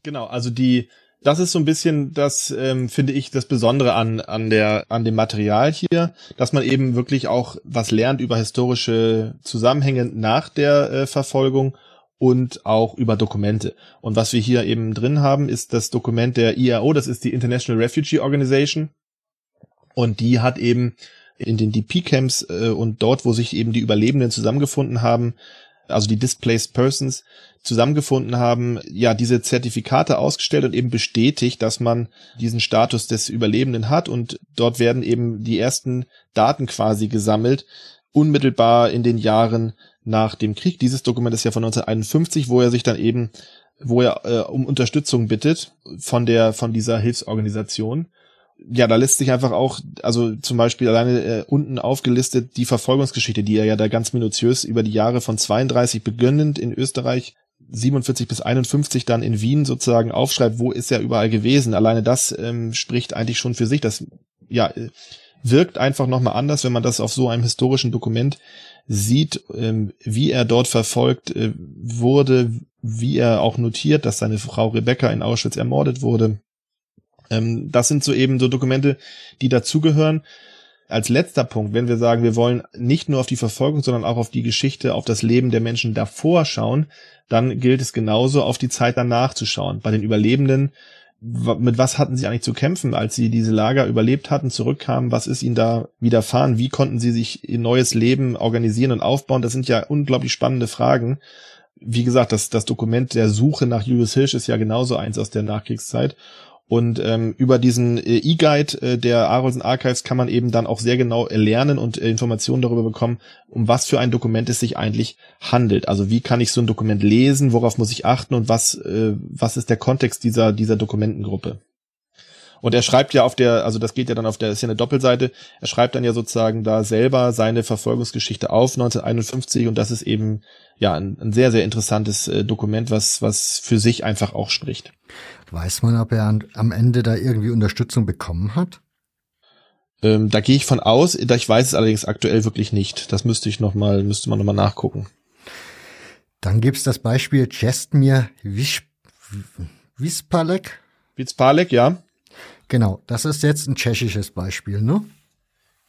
Genau, also die, das ist so ein bisschen das, ähm, finde ich, das Besondere an, an, der, an dem Material hier, dass man eben wirklich auch was lernt über historische Zusammenhänge nach der äh, Verfolgung und auch über Dokumente. Und was wir hier eben drin haben, ist das Dokument der IAO, das ist die International Refugee Organization. Und die hat eben in den DP-Camps äh, und dort, wo sich eben die Überlebenden zusammengefunden haben, also die Displaced Persons, zusammengefunden haben, ja, diese Zertifikate ausgestellt und eben bestätigt, dass man diesen Status des Überlebenden hat und dort werden eben die ersten Daten quasi gesammelt, unmittelbar in den Jahren nach dem Krieg. Dieses Dokument ist ja von 1951, wo er sich dann eben, wo er äh, um Unterstützung bittet von der, von dieser Hilfsorganisation ja, da lässt sich einfach auch, also zum Beispiel alleine äh, unten aufgelistet die Verfolgungsgeschichte, die er ja da ganz minutiös über die Jahre von 32 beginnend in Österreich 47 bis 51 dann in Wien sozusagen aufschreibt, wo ist er überall gewesen. Alleine das ähm, spricht eigentlich schon für sich. Das ja wirkt einfach nochmal anders, wenn man das auf so einem historischen Dokument sieht, ähm, wie er dort verfolgt äh, wurde, wie er auch notiert, dass seine Frau Rebecca in Auschwitz ermordet wurde. Ähm, das sind so eben so Dokumente, die dazugehören. Als letzter Punkt, wenn wir sagen, wir wollen nicht nur auf die Verfolgung, sondern auch auf die Geschichte, auf das Leben der Menschen davor schauen, dann gilt es genauso auf die Zeit danach zu schauen. Bei den Überlebenden mit was hatten sie eigentlich zu kämpfen, als sie diese Lager überlebt hatten, zurückkamen? Was ist ihnen da widerfahren? Wie konnten sie sich ihr neues Leben organisieren und aufbauen? Das sind ja unglaublich spannende Fragen. Wie gesagt, das, das Dokument der Suche nach Julius Hirsch ist ja genauso eins aus der Nachkriegszeit. Und ähm, über diesen äh, E-Guide äh, der Arolsen Archives kann man eben dann auch sehr genau lernen und äh, Informationen darüber bekommen, um was für ein Dokument es sich eigentlich handelt. Also wie kann ich so ein Dokument lesen, worauf muss ich achten und was, äh, was ist der Kontext dieser, dieser Dokumentengruppe. Und er schreibt ja auf der, also das geht ja dann auf der, ist ja eine Doppelseite, er schreibt dann ja sozusagen da selber seine Verfolgungsgeschichte auf 1951 und das ist eben ja ein, ein sehr, sehr interessantes äh, Dokument, was, was für sich einfach auch spricht. Weiß man, ob er am Ende da irgendwie Unterstützung bekommen hat? Ähm, da gehe ich von aus, ich weiß es allerdings aktuell wirklich nicht. Das müsste ich noch mal, müsste man nochmal nachgucken. Dann gibt's das Beispiel Czestmir Wispalek. Wispalek, ja. Genau, das ist jetzt ein tschechisches Beispiel, ne?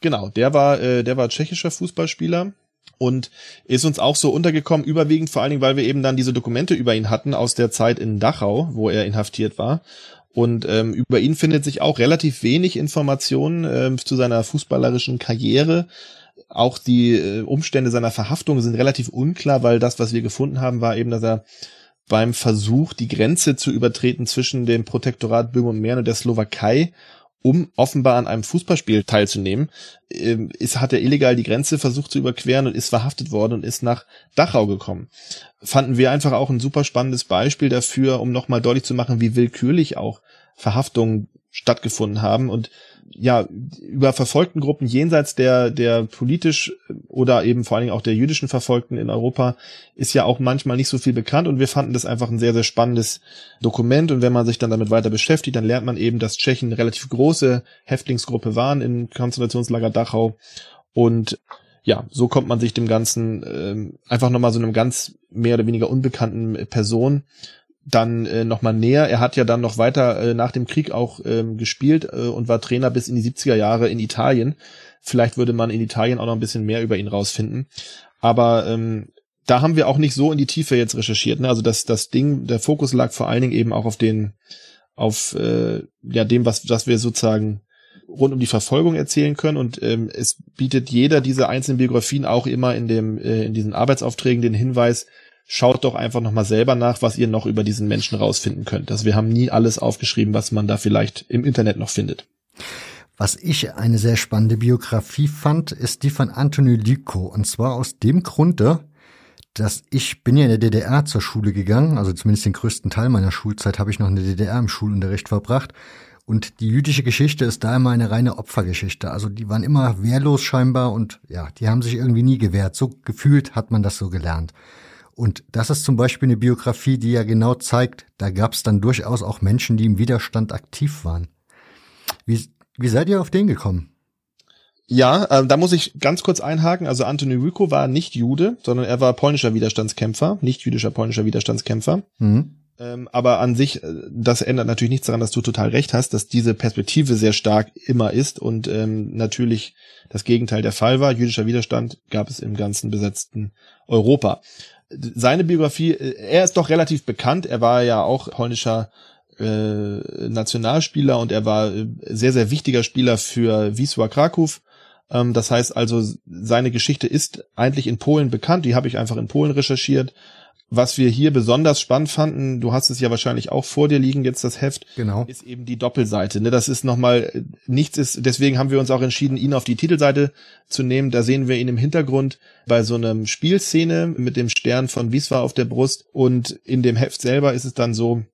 Genau, der war, äh, der war tschechischer Fußballspieler und ist uns auch so untergekommen, überwiegend vor allen Dingen, weil wir eben dann diese Dokumente über ihn hatten aus der Zeit in Dachau, wo er inhaftiert war. Und ähm, über ihn findet sich auch relativ wenig Informationen ähm, zu seiner fußballerischen Karriere. Auch die äh, Umstände seiner Verhaftung sind relativ unklar, weil das, was wir gefunden haben, war eben, dass er beim Versuch, die Grenze zu übertreten zwischen dem Protektorat Böhmen und Mähren und der Slowakei, um offenbar an einem Fußballspiel teilzunehmen, ähm, ist, hat er illegal die Grenze versucht zu überqueren und ist verhaftet worden und ist nach Dachau gekommen. Fanden wir einfach auch ein super spannendes Beispiel dafür, um nochmal deutlich zu machen, wie willkürlich auch Verhaftungen stattgefunden haben. Und ja, über verfolgten Gruppen jenseits der, der politisch oder eben vor allen Dingen auch der jüdischen Verfolgten in Europa ist ja auch manchmal nicht so viel bekannt. Und wir fanden das einfach ein sehr, sehr spannendes Dokument. Und wenn man sich dann damit weiter beschäftigt, dann lernt man eben, dass Tschechen eine relativ große Häftlingsgruppe waren im Konzentrationslager Dachau. Und ja, so kommt man sich dem Ganzen ähm, einfach nochmal so einem ganz mehr oder weniger unbekannten Person dann äh, nochmal näher. Er hat ja dann noch weiter äh, nach dem Krieg auch ähm, gespielt äh, und war Trainer bis in die 70er Jahre in Italien. Vielleicht würde man in Italien auch noch ein bisschen mehr über ihn rausfinden. Aber ähm, da haben wir auch nicht so in die Tiefe jetzt recherchiert. Ne? Also das, das Ding, der Fokus lag vor allen Dingen eben auch auf den, auf äh, ja dem, was, was wir sozusagen rund um die Verfolgung erzählen können. Und ähm, es bietet jeder dieser einzelnen Biografien auch immer in dem, äh, in diesen Arbeitsaufträgen den Hinweis, schaut doch einfach nochmal selber nach, was ihr noch über diesen Menschen rausfinden könnt. Also wir haben nie alles aufgeschrieben, was man da vielleicht im Internet noch findet. Was ich eine sehr spannende Biografie fand, ist die von Anthony Lyko. Und zwar aus dem Grunde, dass ich bin ja in der DDR zur Schule gegangen, also zumindest den größten Teil meiner Schulzeit habe ich noch in der DDR im Schulunterricht verbracht. Und die jüdische Geschichte ist da immer eine reine Opfergeschichte. Also die waren immer wehrlos scheinbar und ja, die haben sich irgendwie nie gewehrt. So gefühlt hat man das so gelernt. Und das ist zum Beispiel eine Biografie, die ja genau zeigt, da gab es dann durchaus auch Menschen, die im Widerstand aktiv waren. Wie, wie seid ihr auf den gekommen? Ja, äh, da muss ich ganz kurz einhaken. Also Anthony Ryko war nicht Jude, sondern er war polnischer Widerstandskämpfer, nicht jüdischer polnischer Widerstandskämpfer. Mhm. Ähm, aber an sich, äh, das ändert natürlich nichts daran, dass du total recht hast, dass diese Perspektive sehr stark immer ist und ähm, natürlich das Gegenteil der Fall war. Jüdischer Widerstand gab es im ganzen besetzten Europa seine Biografie, äh, er ist doch relativ bekannt. Er war ja auch polnischer äh, Nationalspieler und er war äh, sehr, sehr wichtiger Spieler für Wisła Kraków. Ähm, das heißt also, seine Geschichte ist eigentlich in Polen bekannt. Die habe ich einfach in Polen recherchiert. Was wir hier besonders spannend fanden, du hast es ja wahrscheinlich auch vor dir liegen, jetzt das Heft, genau. ist eben die Doppelseite. Ne? Das ist nochmal, nichts ist, deswegen haben wir uns auch entschieden, ihn auf die Titelseite zu nehmen. Da sehen wir ihn im Hintergrund bei so einem Spielszene mit dem Stern von Wieswa auf der Brust. Und in dem Heft selber ist es dann so,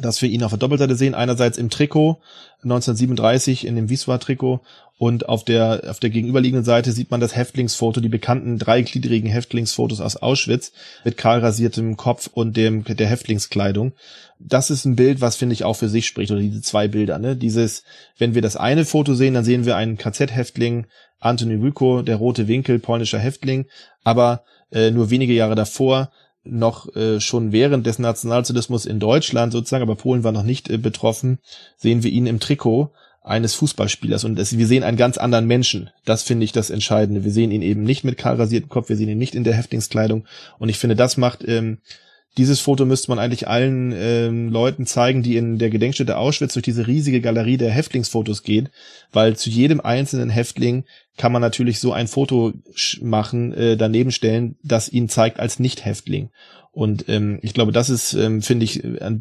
das wir ihn auf der Doppelseite sehen. Einerseits im Trikot 1937 in dem Wiswa-Trikot und auf der, auf der gegenüberliegenden Seite sieht man das Häftlingsfoto, die bekannten dreigliedrigen Häftlingsfotos aus Auschwitz mit kahl rasiertem Kopf und dem, der Häftlingskleidung. Das ist ein Bild, was finde ich auch für sich spricht, oder diese zwei Bilder, ne? Dieses, wenn wir das eine Foto sehen, dann sehen wir einen KZ-Häftling, Anthony Ryko, der rote Winkel, polnischer Häftling, aber äh, nur wenige Jahre davor noch äh, schon während des Nationalsozialismus in Deutschland sozusagen, aber Polen war noch nicht äh, betroffen, sehen wir ihn im Trikot eines Fußballspielers und das, wir sehen einen ganz anderen Menschen. Das finde ich das Entscheidende. Wir sehen ihn eben nicht mit kahl rasiertem Kopf, wir sehen ihn nicht in der Häftlingskleidung und ich finde, das macht ähm, dieses Foto müsste man eigentlich allen ähm, Leuten zeigen, die in der Gedenkstätte Auschwitz durch diese riesige Galerie der Häftlingsfotos gehen, weil zu jedem einzelnen Häftling kann man natürlich so ein Foto machen, äh, daneben stellen, das ihn zeigt als Nicht-Häftling. Und ähm, ich glaube, das ist, ähm, finde ich, äh,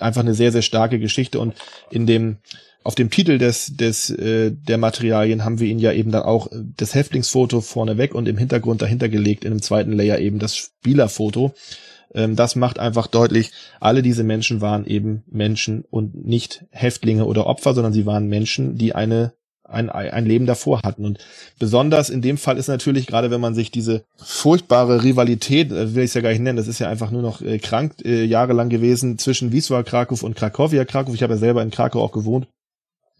einfach eine sehr, sehr starke Geschichte. Und in dem auf dem Titel des, des äh, der Materialien haben wir ihn ja eben dann auch äh, das Häftlingsfoto vorneweg und im Hintergrund dahinter gelegt, in einem zweiten Layer eben das Spielerfoto. Ähm, das macht einfach deutlich, alle diese Menschen waren eben Menschen und nicht Häftlinge oder Opfer, sondern sie waren Menschen, die eine ein, ein Leben davor hatten. Und besonders in dem Fall ist natürlich, gerade wenn man sich diese furchtbare Rivalität, äh, will ich es ja gar nicht nennen, das ist ja einfach nur noch äh, krank äh, jahrelang gewesen zwischen Wisła Krakow und Krakowia Krakow. Ich habe ja selber in Krakau auch gewohnt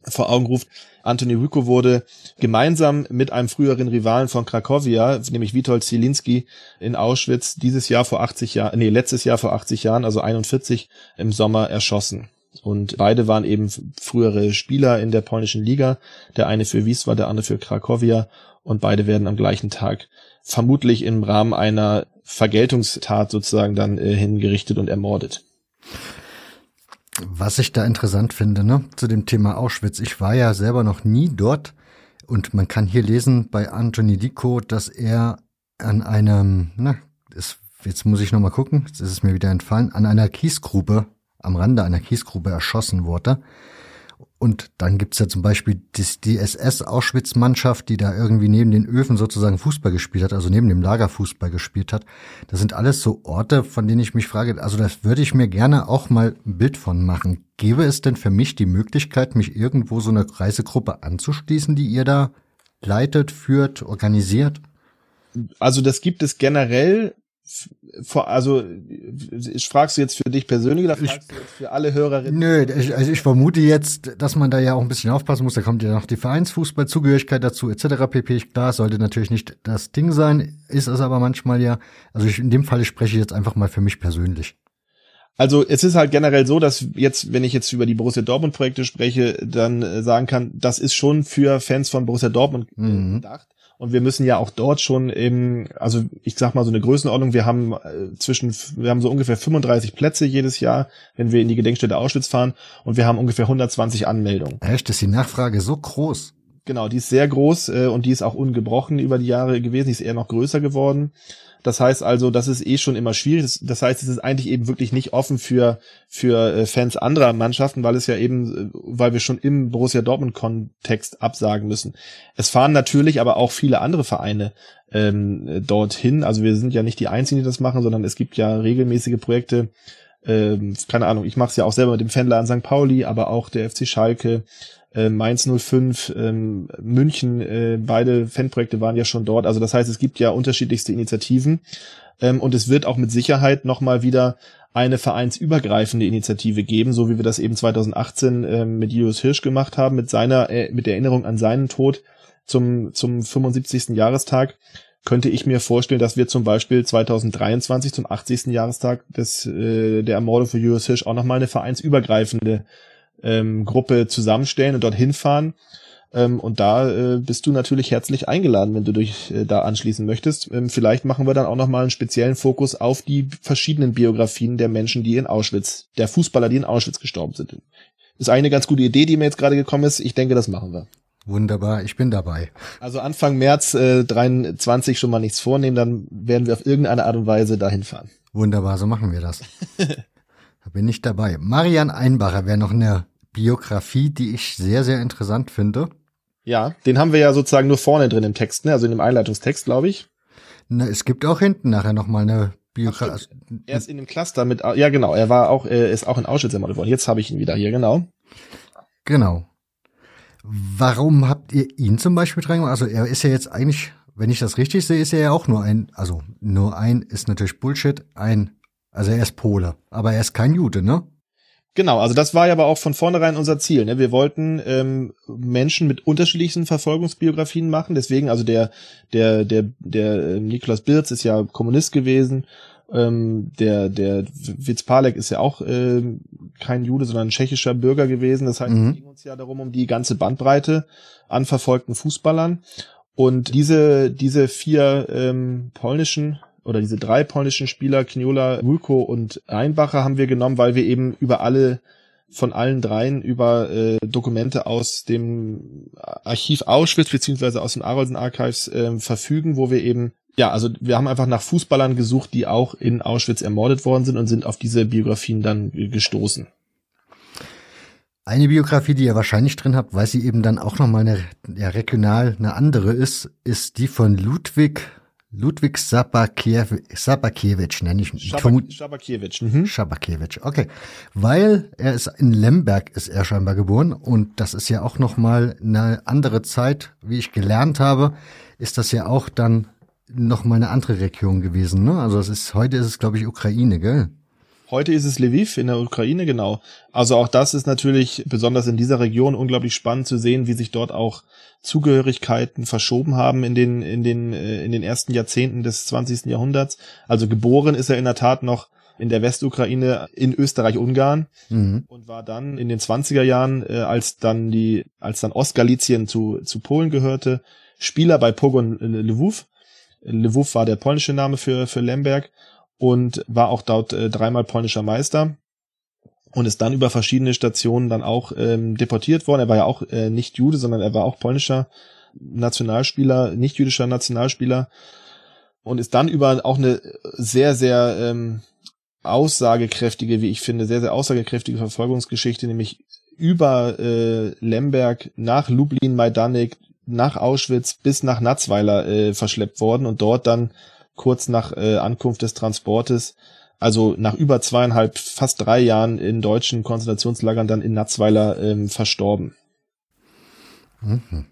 vor Augen ruft. Anthony Ryko wurde gemeinsam mit einem früheren Rivalen von Krakowia, nämlich Witold Zielinski, in Auschwitz dieses Jahr vor 80 Jahren, nee, letztes Jahr vor 80 Jahren, also 41 im Sommer erschossen. Und beide waren eben frühere Spieler in der polnischen Liga. Der eine für Wisła, der andere für Krakowia. Und beide werden am gleichen Tag vermutlich im Rahmen einer Vergeltungstat sozusagen dann äh, hingerichtet und ermordet. Was ich da interessant finde, ne, zu dem Thema Auschwitz. Ich war ja selber noch nie dort und man kann hier lesen bei Anthony Dico, dass er an einem, na, ist, jetzt muss ich nochmal gucken, jetzt ist es mir wieder entfallen, an einer Kiesgrube, am Rande einer Kiesgrube erschossen wurde. Und dann gibt's ja zum Beispiel die, SS-Auschwitz-Mannschaft, die da irgendwie neben den Öfen sozusagen Fußball gespielt hat, also neben dem Lager Fußball gespielt hat. Das sind alles so Orte, von denen ich mich frage, also das würde ich mir gerne auch mal ein Bild von machen. Gäbe es denn für mich die Möglichkeit, mich irgendwo so eine Reisegruppe anzuschließen, die ihr da leitet, führt, organisiert? Also das gibt es generell also fragst du jetzt für dich persönlich oder fragst ich, du jetzt für alle Hörerinnen? Nö, ich, also ich vermute jetzt, dass man da ja auch ein bisschen aufpassen muss. Da kommt ja noch die Vereinsfußballzugehörigkeit dazu etc. pp. Klar, sollte natürlich nicht das Ding sein, ist es aber manchmal ja. Also ich, in dem Fall spreche ich jetzt einfach mal für mich persönlich. Also es ist halt generell so, dass jetzt, wenn ich jetzt über die Borussia Dortmund Projekte spreche, dann äh, sagen kann, das ist schon für Fans von Borussia Dortmund äh, mhm. gedacht. Und wir müssen ja auch dort schon im, also ich sag mal so eine Größenordnung, wir haben äh, zwischen, wir haben so ungefähr 35 Plätze jedes Jahr, wenn wir in die Gedenkstätte Auschwitz fahren und wir haben ungefähr 120 Anmeldungen. Echt, ist die Nachfrage so groß? Genau, die ist sehr groß äh, und die ist auch ungebrochen über die Jahre gewesen, die ist eher noch größer geworden. Das heißt also, das ist eh schon immer schwierig. Das, heißt, es ist eigentlich eben wirklich nicht offen für, für äh, Fans anderer Mannschaften, weil es ja eben, äh, weil wir schon im Borussia Dortmund Kontext absagen müssen. Es fahren natürlich aber auch viele andere Vereine ähm, dorthin. Also wir sind ja nicht die Einzigen, die das machen, sondern es gibt ja regelmäßige Projekte. Ähm, keine Ahnung, ich mache es ja auch selber mit dem Fanladen St. Pauli, aber auch der FC Schalke, äh, Mainz 05, ähm, München, äh, beide Fanprojekte waren ja schon dort. Also das heißt, es gibt ja unterschiedlichste Initiativen ähm, und es wird auch mit Sicherheit nochmal wieder eine vereinsübergreifende Initiative geben, so wie wir das eben 2018 ähm, mit Julius Hirsch gemacht haben, mit seiner, äh, mit der Erinnerung an seinen Tod zum, zum 75. Jahrestag könnte ich mir vorstellen, dass wir zum Beispiel 2023 zum 80. Jahrestag des, äh, der Ermordung für Julius Hirsch auch nochmal eine vereinsübergreifende ähm, Gruppe zusammenstellen und dorthin fahren. Ähm, und da äh, bist du natürlich herzlich eingeladen, wenn du dich äh, da anschließen möchtest. Ähm, vielleicht machen wir dann auch nochmal einen speziellen Fokus auf die verschiedenen Biografien der Menschen, die in Auschwitz, der Fußballer, die in Auschwitz gestorben sind. Ist eine ganz gute Idee, die mir jetzt gerade gekommen ist. Ich denke, das machen wir. Wunderbar, ich bin dabei. Also Anfang März äh, 23 schon mal nichts vornehmen, dann werden wir auf irgendeine Art und Weise dahin fahren. Wunderbar, so machen wir das. da bin ich dabei. Marian Einbacher wäre noch eine Biografie, die ich sehr, sehr interessant finde. Ja, den haben wir ja sozusagen nur vorne drin im Text, ne? also in dem Einleitungstext, glaube ich. Na, es gibt auch hinten nachher nochmal eine Biografie. Also, er ist in dem Cluster mit, ja genau, er war auch, er ist auch in Auschwitz ermordet worden. Jetzt habe ich ihn wieder hier, genau. Genau. Warum habt ihr ihn zum Beispiel dran? Also er ist ja jetzt eigentlich, wenn ich das richtig sehe, ist er ja auch nur ein, also nur ein ist natürlich Bullshit, ein, also er ist Pole, aber er ist kein Jude, ne? Genau, also das war ja aber auch von vornherein unser Ziel. Ne? Wir wollten ähm, Menschen mit unterschiedlichsten Verfolgungsbiografien machen. Deswegen, also der der der der äh, Nikolaus Birz ist ja Kommunist gewesen. Ähm, der der Witzpalek ist ja auch äh, kein Jude, sondern ein tschechischer Bürger gewesen. Das heißt, mhm. es ging uns ja darum um die ganze Bandbreite an verfolgten Fußballern. Und diese diese vier ähm, polnischen oder diese drei polnischen Spieler, Kniola, Wulko und Einbacher haben wir genommen, weil wir eben über alle von allen dreien über äh, Dokumente aus dem Archiv Auschwitz beziehungsweise aus dem Arolsen Archives äh, verfügen, wo wir eben ja, also wir haben einfach nach Fußballern gesucht, die auch in Auschwitz ermordet worden sind und sind auf diese Biografien dann gestoßen. Eine Biografie, die ihr wahrscheinlich drin habt, weil sie eben dann auch nochmal eine, ja, regional eine andere ist, ist die von Ludwig Ludwig Sabakiewicz, nenne ich ihn. Sabakiewicz. Mhm. Sabakiewicz, okay. Weil er ist in Lemberg ist er scheinbar geboren und das ist ja auch noch mal eine andere Zeit, wie ich gelernt habe, ist das ja auch dann noch mal eine andere Region gewesen, ne? Also es ist heute ist es glaube ich Ukraine, gell? Heute ist es Lviv in der Ukraine, genau. Also auch das ist natürlich besonders in dieser Region unglaublich spannend zu sehen, wie sich dort auch Zugehörigkeiten verschoben haben in den, in den, äh, in den ersten Jahrzehnten des 20. Jahrhunderts. Also geboren ist er in der Tat noch in der Westukraine in Österreich-Ungarn mhm. und war dann in den 20er Jahren, äh, als dann die, als dann Ostgalizien zu, zu Polen gehörte, Spieler bei Pogon Lwów. Lwów war der polnische Name für, für Lemberg und war auch dort äh, dreimal polnischer Meister und ist dann über verschiedene Stationen dann auch ähm, deportiert worden. Er war ja auch äh, nicht Jude, sondern er war auch polnischer Nationalspieler, nicht jüdischer Nationalspieler und ist dann über auch eine sehr, sehr ähm, aussagekräftige, wie ich finde, sehr, sehr aussagekräftige Verfolgungsgeschichte, nämlich über äh, Lemberg nach Lublin, Majdanek, nach Auschwitz bis nach Natzweiler äh, verschleppt worden und dort dann kurz nach äh, Ankunft des Transportes, also nach über zweieinhalb, fast drei Jahren in deutschen Konzentrationslagern dann in Natzweiler ähm, verstorben. Mhm.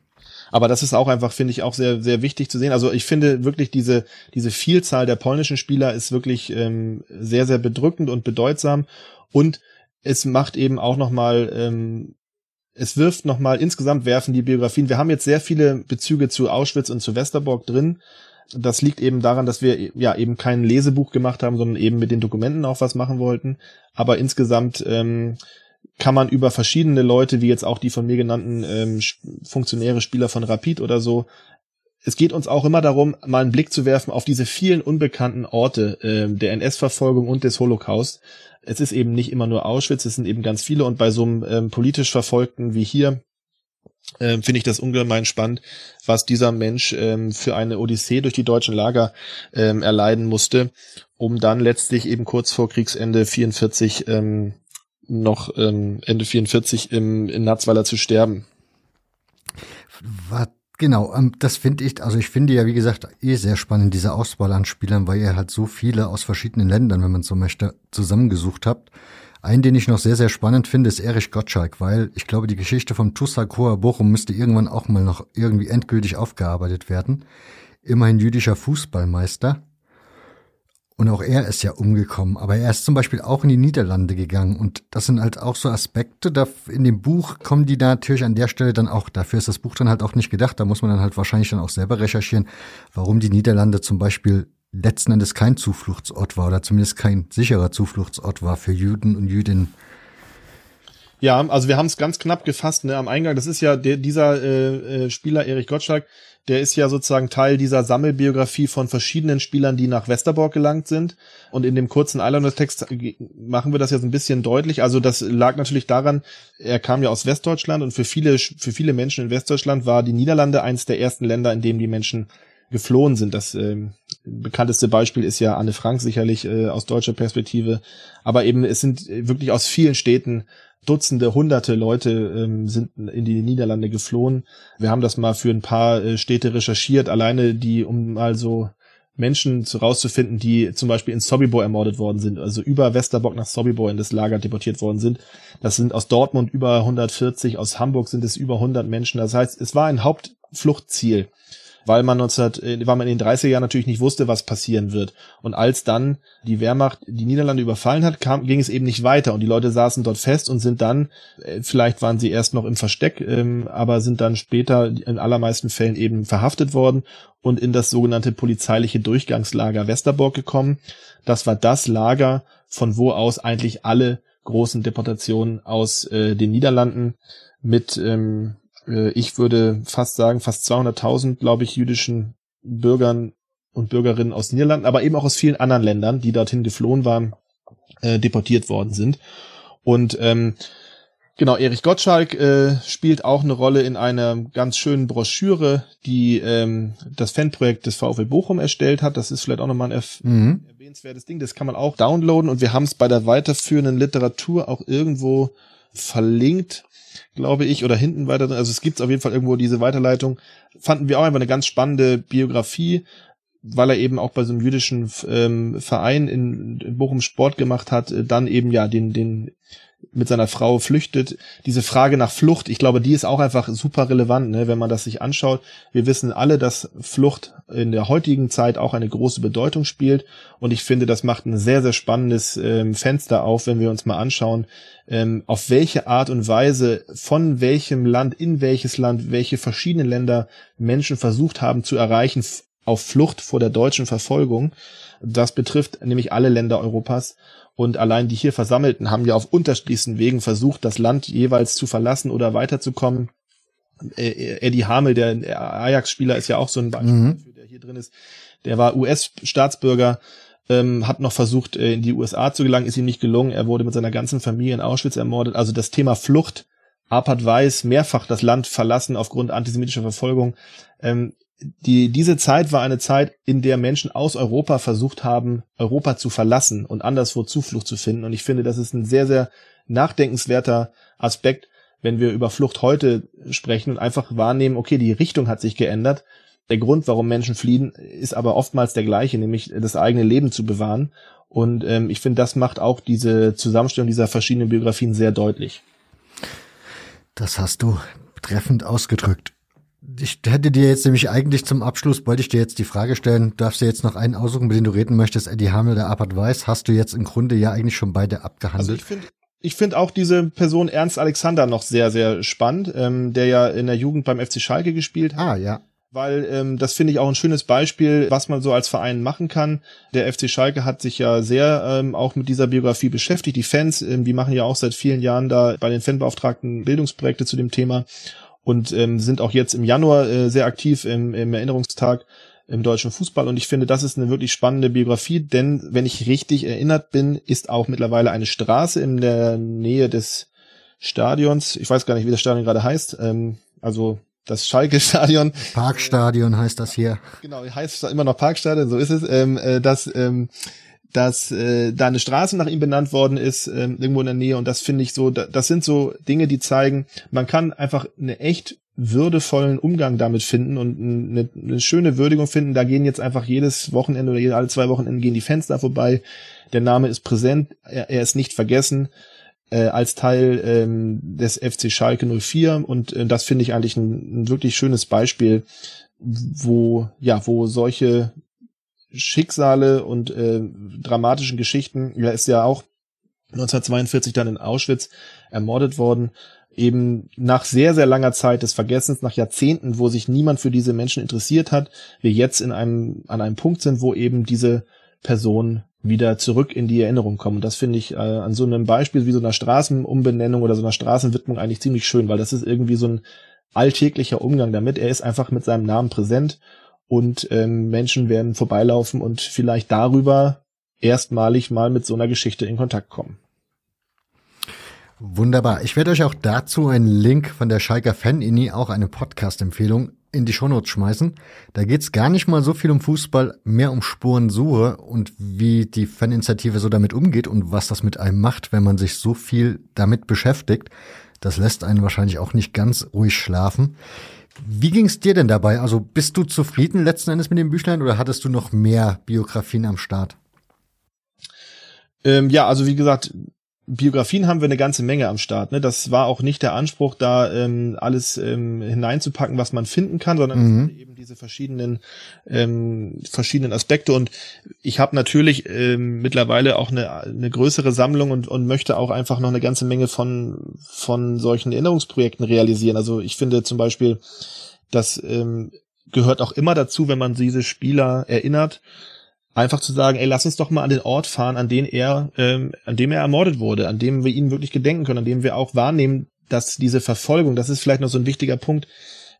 Aber das ist auch einfach, finde ich, auch sehr, sehr wichtig zu sehen. Also ich finde wirklich diese, diese Vielzahl der polnischen Spieler ist wirklich ähm, sehr, sehr bedrückend und bedeutsam. Und es macht eben auch nochmal, ähm, es wirft nochmal, insgesamt werfen die Biografien. Wir haben jetzt sehr viele Bezüge zu Auschwitz und zu Westerbork drin. Das liegt eben daran, dass wir ja eben kein Lesebuch gemacht haben, sondern eben mit den Dokumenten auch was machen wollten. Aber insgesamt ähm, kann man über verschiedene Leute, wie jetzt auch die von mir genannten ähm, Funktionäre, Spieler von Rapid oder so, es geht uns auch immer darum, mal einen Blick zu werfen auf diese vielen unbekannten Orte äh, der NS-Verfolgung und des Holocaust. Es ist eben nicht immer nur Auschwitz, es sind eben ganz viele und bei so einem ähm, politisch Verfolgten wie hier ähm, finde ich das ungemein spannend, was dieser Mensch ähm, für eine Odyssee durch die deutschen Lager ähm, erleiden musste, um dann letztlich eben kurz vor Kriegsende 44 ähm, noch ähm, Ende 44 im, in Natzweiler zu sterben. Was Genau, ähm, das finde ich, also ich finde ja, wie gesagt, eh sehr spannend, diese Auswahl an Spielern, weil ihr halt so viele aus verschiedenen Ländern, wenn man so möchte, zusammengesucht habt. Einen, den ich noch sehr, sehr spannend finde, ist Erich Gottschalk, weil ich glaube, die Geschichte vom Tussak Hoher Bochum müsste irgendwann auch mal noch irgendwie endgültig aufgearbeitet werden. Immerhin jüdischer Fußballmeister. Und auch er ist ja umgekommen, aber er ist zum Beispiel auch in die Niederlande gegangen. Und das sind halt auch so Aspekte, da in dem Buch kommen die da natürlich an der Stelle dann auch, dafür ist das Buch dann halt auch nicht gedacht, da muss man dann halt wahrscheinlich dann auch selber recherchieren, warum die Niederlande zum Beispiel letzten Endes kein Zufluchtsort war oder zumindest kein sicherer Zufluchtsort war für Juden und Jüdinnen. Ja, also wir haben es ganz knapp gefasst ne, am Eingang. Das ist ja der, dieser äh, äh, Spieler Erich Gottschalk, der ist ja sozusagen Teil dieser Sammelbiografie von verschiedenen Spielern, die nach Westerbork gelangt sind. Und in dem kurzen Eilander-Text machen wir das so ein bisschen deutlich. Also das lag natürlich daran, er kam ja aus Westdeutschland und für viele, für viele Menschen in Westdeutschland war die Niederlande eines der ersten Länder, in dem die Menschen geflohen sind. Das ähm, bekannteste Beispiel ist ja Anne Frank sicherlich äh, aus deutscher Perspektive. Aber eben es sind wirklich aus vielen Städten Dutzende, hunderte Leute ähm, sind in die Niederlande geflohen. Wir haben das mal für ein paar äh, Städte recherchiert, alleine die, um mal so Menschen zu rauszufinden, die zum Beispiel in Sobibor ermordet worden sind, also über Westerbock nach Sobibor in das Lager deportiert worden sind. Das sind aus Dortmund über 140, aus Hamburg sind es über 100 Menschen. Das heißt, es war ein Hauptfluchtziel weil man 19, äh, weil man in den 30er Jahren natürlich nicht wusste, was passieren wird. Und als dann die Wehrmacht die Niederlande überfallen hat, kam, ging es eben nicht weiter und die Leute saßen dort fest und sind dann, äh, vielleicht waren sie erst noch im Versteck, ähm, aber sind dann später in allermeisten Fällen eben verhaftet worden und in das sogenannte polizeiliche Durchgangslager Westerbork gekommen. Das war das Lager, von wo aus eigentlich alle großen Deportationen aus äh, den Niederlanden mit ähm, äh, ich würde fast sagen, fast 200.000, glaube ich, jüdischen Bürgern und Bürgerinnen aus Niederlanden, aber eben auch aus vielen anderen Ländern, die dorthin geflohen waren, äh, deportiert worden sind. Und ähm, genau, Erich Gottschalk äh, spielt auch eine Rolle in einer ganz schönen Broschüre, die ähm, das Fanprojekt des VfL Bochum erstellt hat. Das ist vielleicht auch nochmal ein mhm. erwähnenswertes Ding. Das kann man auch downloaden und wir haben es bei der weiterführenden Literatur auch irgendwo verlinkt glaube ich, oder hinten weiter. Also es gibt auf jeden Fall irgendwo diese Weiterleitung. Fanden wir auch einfach eine ganz spannende Biografie, weil er eben auch bei so einem jüdischen ähm, Verein in, in Bochum Sport gemacht hat, äh, dann eben ja den, den mit seiner Frau flüchtet. Diese Frage nach Flucht, ich glaube, die ist auch einfach super relevant, ne, wenn man das sich anschaut. Wir wissen alle, dass Flucht in der heutigen Zeit auch eine große Bedeutung spielt. Und ich finde, das macht ein sehr, sehr spannendes ähm, Fenster auf, wenn wir uns mal anschauen, ähm, auf welche Art und Weise, von welchem Land, in welches Land, welche verschiedenen Länder Menschen versucht haben zu erreichen auf Flucht vor der deutschen Verfolgung. Das betrifft nämlich alle Länder Europas. Und allein die hier Versammelten haben ja auf unterschiedlichsten Wegen versucht, das Land jeweils zu verlassen oder weiterzukommen. Äh, äh, Eddie Hamel, der Ajax-Spieler, ist ja auch so ein Beispiel mhm. dafür, der hier drin ist. Der war US-Staatsbürger, ähm, hat noch versucht, äh, in die USA zu gelangen, ist ihm nicht gelungen. Er wurde mit seiner ganzen Familie in Auschwitz ermordet. Also das Thema Flucht, Arpad Weiß, mehrfach das Land verlassen aufgrund antisemitischer Verfolgung. Ähm, die, diese Zeit war eine Zeit, in der Menschen aus Europa versucht haben, Europa zu verlassen und anderswo Zuflucht zu finden. Und ich finde, das ist ein sehr, sehr nachdenkenswerter Aspekt, wenn wir über Flucht heute sprechen und einfach wahrnehmen, okay, die Richtung hat sich geändert. Der Grund, warum Menschen fliehen, ist aber oftmals der gleiche, nämlich das eigene Leben zu bewahren. Und ähm, ich finde, das macht auch diese Zusammenstellung dieser verschiedenen Biografien sehr deutlich. Das hast du treffend ausgedrückt ich hätte dir jetzt nämlich eigentlich zum Abschluss, wollte ich dir jetzt die Frage stellen, darfst du jetzt noch einen aussuchen, mit dem du reden möchtest, Eddie Hamel oder Apert Weiß, hast du jetzt im Grunde ja eigentlich schon beide abgehandelt. Also ich finde ich finde auch diese Person Ernst Alexander noch sehr, sehr spannend, ähm, der ja in der Jugend beim FC Schalke gespielt hat. Ah, ja. Weil ähm, das finde ich auch ein schönes Beispiel, was man so als Verein machen kann. Der FC Schalke hat sich ja sehr ähm, auch mit dieser Biografie beschäftigt. Die Fans, ähm, die machen ja auch seit vielen Jahren da bei den Fanbeauftragten Bildungsprojekte zu dem Thema und ähm, sind auch jetzt im Januar äh, sehr aktiv im, im Erinnerungstag im deutschen Fußball und ich finde, das ist eine wirklich spannende Biografie, denn wenn ich richtig erinnert bin, ist auch mittlerweile eine Straße in der Nähe des Stadions, ich weiß gar nicht, wie das Stadion gerade heißt, ähm, also das Schalke-Stadion. Parkstadion heißt das hier. Genau, heißt immer noch Parkstadion, so ist es, ähm, äh, das ähm, dass äh, da eine Straße nach ihm benannt worden ist, äh, irgendwo in der Nähe. Und das finde ich so, das sind so Dinge, die zeigen, man kann einfach eine echt würdevollen Umgang damit finden und eine, eine schöne Würdigung finden. Da gehen jetzt einfach jedes Wochenende oder alle zwei Wochenende gehen die Fenster vorbei. Der Name ist präsent, er, er ist nicht vergessen äh, als Teil ähm, des FC Schalke 04 und äh, das finde ich eigentlich ein, ein wirklich schönes Beispiel, wo ja, wo solche Schicksale und äh, dramatischen Geschichten. Er ist ja auch 1942 dann in Auschwitz ermordet worden, eben nach sehr, sehr langer Zeit des Vergessens, nach Jahrzehnten, wo sich niemand für diese Menschen interessiert hat, wir jetzt in einem, an einem Punkt sind, wo eben diese Person wieder zurück in die Erinnerung kommen. Und das finde ich äh, an so einem Beispiel wie so einer Straßenumbenennung oder so einer Straßenwidmung eigentlich ziemlich schön, weil das ist irgendwie so ein alltäglicher Umgang damit. Er ist einfach mit seinem Namen präsent und ähm, Menschen werden vorbeilaufen und vielleicht darüber erstmalig mal mit so einer Geschichte in Kontakt kommen. Wunderbar. Ich werde euch auch dazu einen Link von der Schalker Fan-Inni, auch eine Podcast-Empfehlung, in die Shownotes schmeißen. Da geht's gar nicht mal so viel um Fußball, mehr um Spurensuche und wie die Faninitiative so damit umgeht und was das mit einem macht, wenn man sich so viel damit beschäftigt. Das lässt einen wahrscheinlich auch nicht ganz ruhig schlafen. Wie ging es dir denn dabei? Also bist du zufrieden letzten Endes mit dem Büchlein oder hattest du noch mehr Biografien am Start? Ähm, ja, also wie gesagt, Biografien haben wir eine ganze Menge am Start. Ne? Das war auch nicht der Anspruch, da ähm, alles ähm, hineinzupacken, was man finden kann, sondern mhm. eben diese verschiedenen ähm, verschiedenen Aspekte. Und ich habe natürlich ähm, mittlerweile auch eine, eine größere Sammlung und, und möchte auch einfach noch eine ganze Menge von von solchen Erinnerungsprojekten realisieren. Also ich finde zum Beispiel, das ähm, gehört auch immer dazu, wenn man diese Spieler erinnert einfach zu sagen, ey, lass uns doch mal an den Ort fahren, an den er, ähm, an dem er ermordet wurde, an dem wir ihn wirklich gedenken können, an dem wir auch wahrnehmen, dass diese Verfolgung, das ist vielleicht noch so ein wichtiger Punkt,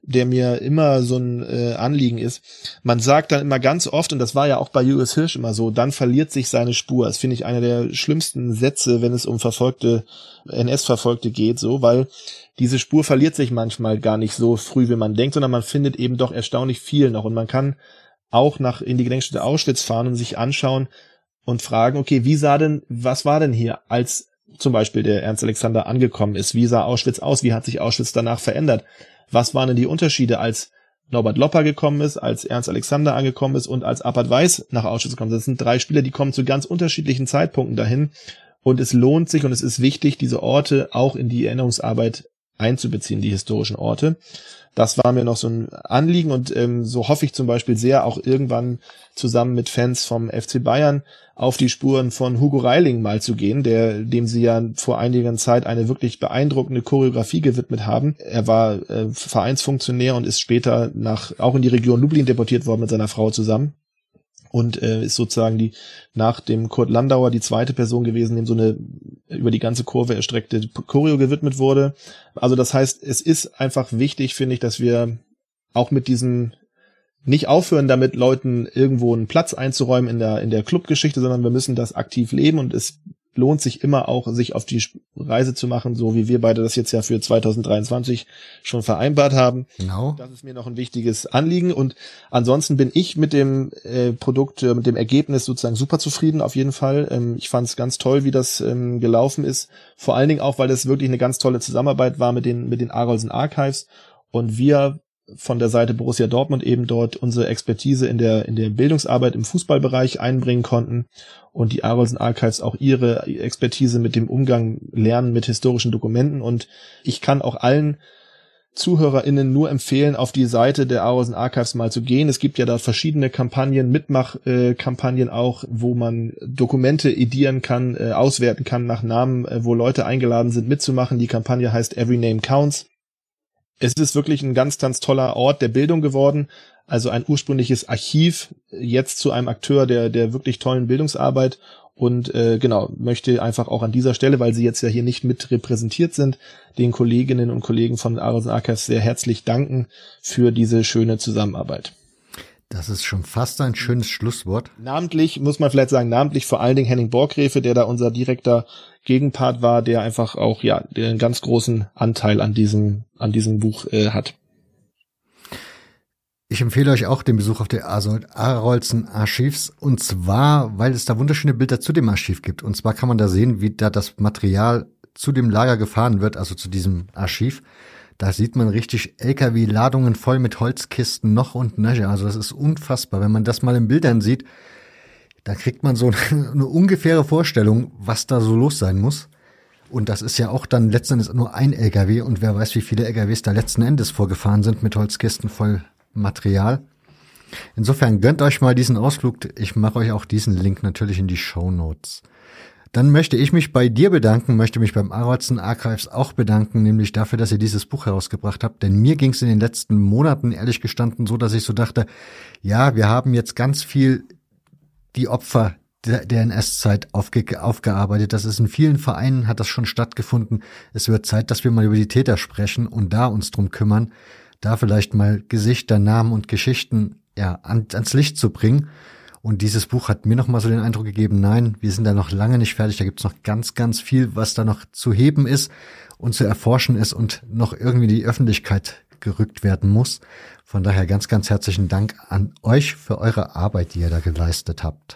der mir immer so ein äh, Anliegen ist. Man sagt dann immer ganz oft, und das war ja auch bei Julius Hirsch immer so, dann verliert sich seine Spur. Das finde ich einer der schlimmsten Sätze, wenn es um verfolgte, NS-Verfolgte geht, so, weil diese Spur verliert sich manchmal gar nicht so früh, wie man denkt, sondern man findet eben doch erstaunlich viel noch und man kann auch nach in die Gedenkstätte Auschwitz fahren und sich anschauen und fragen, okay, wie sah denn, was war denn hier, als zum Beispiel der Ernst Alexander angekommen ist? Wie sah Auschwitz aus? Wie hat sich Auschwitz danach verändert? Was waren denn die Unterschiede, als Norbert Lopper gekommen ist, als Ernst Alexander angekommen ist und als Appert Weiß nach Auschwitz gekommen ist? Das sind drei Spieler, die kommen zu ganz unterschiedlichen Zeitpunkten dahin. Und es lohnt sich und es ist wichtig, diese Orte auch in die Erinnerungsarbeit einzubeziehen, die historischen Orte. Das war mir noch so ein Anliegen und ähm, so hoffe ich zum Beispiel sehr, auch irgendwann zusammen mit Fans vom FC Bayern auf die Spuren von Hugo Reiling mal zu gehen, der, dem sie ja vor einiger Zeit eine wirklich beeindruckende Choreografie gewidmet haben. Er war äh, Vereinsfunktionär und ist später nach, auch in die Region Lublin deportiert worden mit seiner Frau zusammen und äh, ist sozusagen die nach dem Kurt Landauer die zweite Person gewesen, dem so eine über die ganze Kurve erstreckte Choreo gewidmet wurde. Also das heißt, es ist einfach wichtig, finde ich, dass wir auch mit diesem nicht aufhören, damit Leuten irgendwo einen Platz einzuräumen in der in der Clubgeschichte, sondern wir müssen das aktiv leben und es lohnt sich immer auch, sich auf die Reise zu machen, so wie wir beide das jetzt ja für 2023 schon vereinbart haben. Genau. Das ist mir noch ein wichtiges Anliegen und ansonsten bin ich mit dem äh, Produkt, äh, mit dem Ergebnis sozusagen super zufrieden auf jeden Fall. Ähm, ich fand es ganz toll, wie das ähm, gelaufen ist. Vor allen Dingen auch, weil es wirklich eine ganz tolle Zusammenarbeit war mit den, mit den Arolsen Archives und wir von der Seite Borussia Dortmund eben dort unsere Expertise in der, in der Bildungsarbeit im Fußballbereich einbringen konnten und die Arolsen Archives auch ihre Expertise mit dem Umgang lernen mit historischen Dokumenten und ich kann auch allen ZuhörerInnen nur empfehlen, auf die Seite der Arolsen Archives mal zu gehen. Es gibt ja da verschiedene Kampagnen, Mitmachkampagnen auch, wo man Dokumente edieren kann, äh, auswerten kann nach Namen, äh, wo Leute eingeladen sind mitzumachen. Die Kampagne heißt Every Name Counts es ist wirklich ein ganz, ganz toller Ort der Bildung geworden. Also ein ursprüngliches Archiv, jetzt zu einem Akteur der, der wirklich tollen Bildungsarbeit. Und äh, genau, möchte einfach auch an dieser Stelle, weil sie jetzt ja hier nicht mit repräsentiert sind, den Kolleginnen und Kollegen von Arosen Archives sehr herzlich danken für diese schöne Zusammenarbeit. Das ist schon fast ein schönes Schlusswort. Namentlich, muss man vielleicht sagen, namentlich vor allen Dingen Henning Borgrefe, der da unser direkter Gegenpart war, der einfach auch, ja, einen ganz großen Anteil an diesem, an diesem Buch äh, hat. Ich empfehle euch auch den Besuch auf der Arolsen Archivs und zwar, weil es da wunderschöne Bilder zu dem Archiv gibt. Und zwar kann man da sehen, wie da das Material zu dem Lager gefahren wird, also zu diesem Archiv. Da sieht man richtig LKW-Ladungen voll mit Holzkisten noch und nöcher. Also das ist unfassbar. Wenn man das mal in Bildern sieht, da kriegt man so eine ungefähre Vorstellung, was da so los sein muss. Und das ist ja auch dann letzten Endes nur ein LKW und wer weiß, wie viele LKWs da letzten Endes vorgefahren sind mit Holzkisten voll Material. Insofern gönnt euch mal diesen Ausflug. Ich mache euch auch diesen Link natürlich in die Show Notes. Dann möchte ich mich bei dir bedanken, möchte mich beim Arolsen Archives auch bedanken, nämlich dafür, dass ihr dieses Buch herausgebracht habt. Denn mir ging es in den letzten Monaten ehrlich gestanden so, dass ich so dachte, ja, wir haben jetzt ganz viel die Opfer der, NS-Zeit aufge, aufgearbeitet. Das ist in vielen Vereinen hat das schon stattgefunden. Es wird Zeit, dass wir mal über die Täter sprechen und da uns drum kümmern, da vielleicht mal Gesichter, Namen und Geschichten ja an, ans Licht zu bringen. Und dieses Buch hat mir noch mal so den Eindruck gegeben, nein, wir sind da noch lange nicht fertig. Da gibt's noch ganz, ganz viel, was da noch zu heben ist und zu erforschen ist und noch irgendwie die Öffentlichkeit gerückt werden muss. Von daher ganz, ganz herzlichen Dank an euch für eure Arbeit, die ihr da geleistet habt.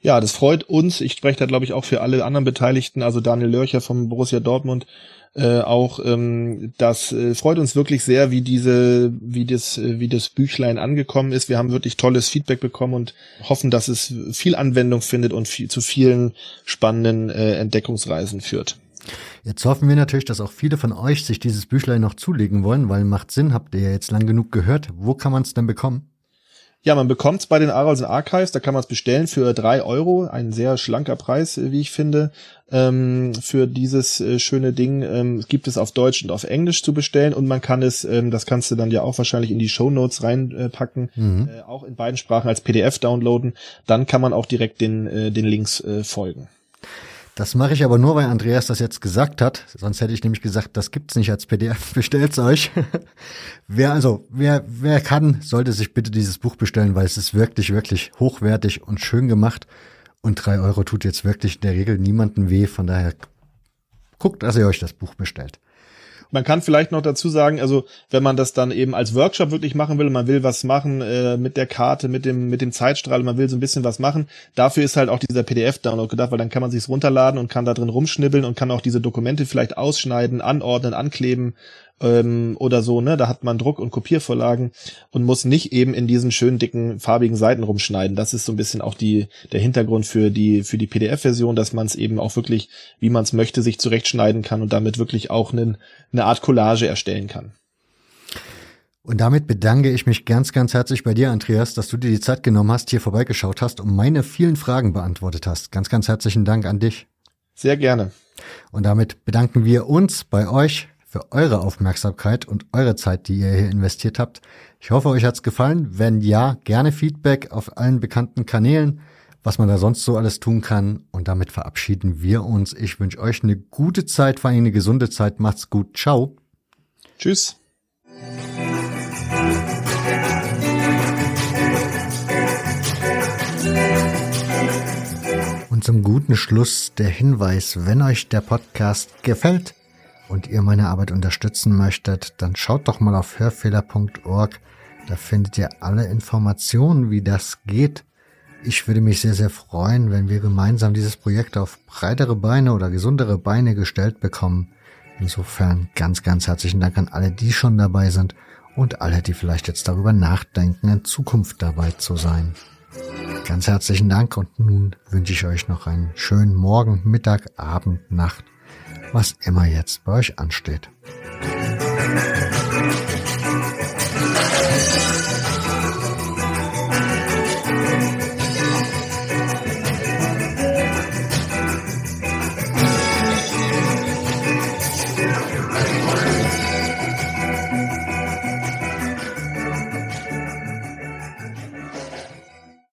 Ja, das freut uns. Ich spreche da, glaube ich, auch für alle anderen Beteiligten, also Daniel Lörcher vom Borussia Dortmund, äh, auch ähm, das äh, freut uns wirklich sehr, wie diese, wie das, äh, wie das Büchlein angekommen ist. Wir haben wirklich tolles Feedback bekommen und hoffen, dass es viel Anwendung findet und viel, zu vielen spannenden äh, Entdeckungsreisen führt. Jetzt hoffen wir natürlich, dass auch viele von euch sich dieses Büchlein noch zulegen wollen, weil macht Sinn, habt ihr ja jetzt lang genug gehört. Wo kann man es denn bekommen? Ja, man bekommt es bei den Arolsen Archives, da kann man es bestellen für drei Euro, ein sehr schlanker Preis, äh, wie ich finde, ähm, für dieses äh, schöne Ding. Ähm, gibt es auf Deutsch und auf Englisch zu bestellen und man kann es, ähm, das kannst du dann ja auch wahrscheinlich in die Show Notes reinpacken, äh, mhm. äh, auch in beiden Sprachen als PDF downloaden. Dann kann man auch direkt den, äh, den Links äh, folgen. Das mache ich aber nur, weil Andreas das jetzt gesagt hat. Sonst hätte ich nämlich gesagt, das gibt's nicht als PDF. Bestellt's euch. wer also, wer, wer kann, sollte sich bitte dieses Buch bestellen, weil es ist wirklich, wirklich hochwertig und schön gemacht. Und drei Euro tut jetzt wirklich in der Regel niemanden weh. Von daher guckt, dass ihr euch das Buch bestellt. Man kann vielleicht noch dazu sagen, also wenn man das dann eben als Workshop wirklich machen will, man will was machen äh, mit der Karte, mit dem mit dem Zeitstrahl, man will so ein bisschen was machen. Dafür ist halt auch dieser PDF-Download gedacht, weil dann kann man sich's runterladen und kann da drin rumschnibbeln und kann auch diese Dokumente vielleicht ausschneiden, anordnen, ankleben ähm, oder so, ne? Da hat man Druck- und Kopiervorlagen und muss nicht eben in diesen schönen dicken farbigen Seiten rumschneiden. Das ist so ein bisschen auch die der Hintergrund für die für die PDF-Version, dass man es eben auch wirklich, wie man es möchte, sich zurechtschneiden kann und damit wirklich auch einen, eine Art Collage erstellen kann. Und damit bedanke ich mich ganz, ganz herzlich bei dir, Andreas, dass du dir die Zeit genommen hast, hier vorbeigeschaut hast und meine vielen Fragen beantwortet hast. Ganz, ganz herzlichen Dank an dich. Sehr gerne. Und damit bedanken wir uns bei euch für eure Aufmerksamkeit und eure Zeit, die ihr hier investiert habt. Ich hoffe, euch hat's gefallen. Wenn ja, gerne Feedback auf allen bekannten Kanälen, was man da sonst so alles tun kann. Und damit verabschieden wir uns. Ich wünsche euch eine gute Zeit, vor allem eine gesunde Zeit. Macht's gut. Ciao. Tschüss. Und zum guten Schluss der Hinweis, wenn euch der Podcast gefällt, und ihr meine Arbeit unterstützen möchtet, dann schaut doch mal auf hörfehler.org. Da findet ihr alle Informationen, wie das geht. Ich würde mich sehr, sehr freuen, wenn wir gemeinsam dieses Projekt auf breitere Beine oder gesundere Beine gestellt bekommen. Insofern ganz, ganz herzlichen Dank an alle, die schon dabei sind und alle, die vielleicht jetzt darüber nachdenken, in Zukunft dabei zu sein. Ganz herzlichen Dank und nun wünsche ich euch noch einen schönen Morgen, Mittag, Abend, Nacht was immer jetzt bei euch ansteht.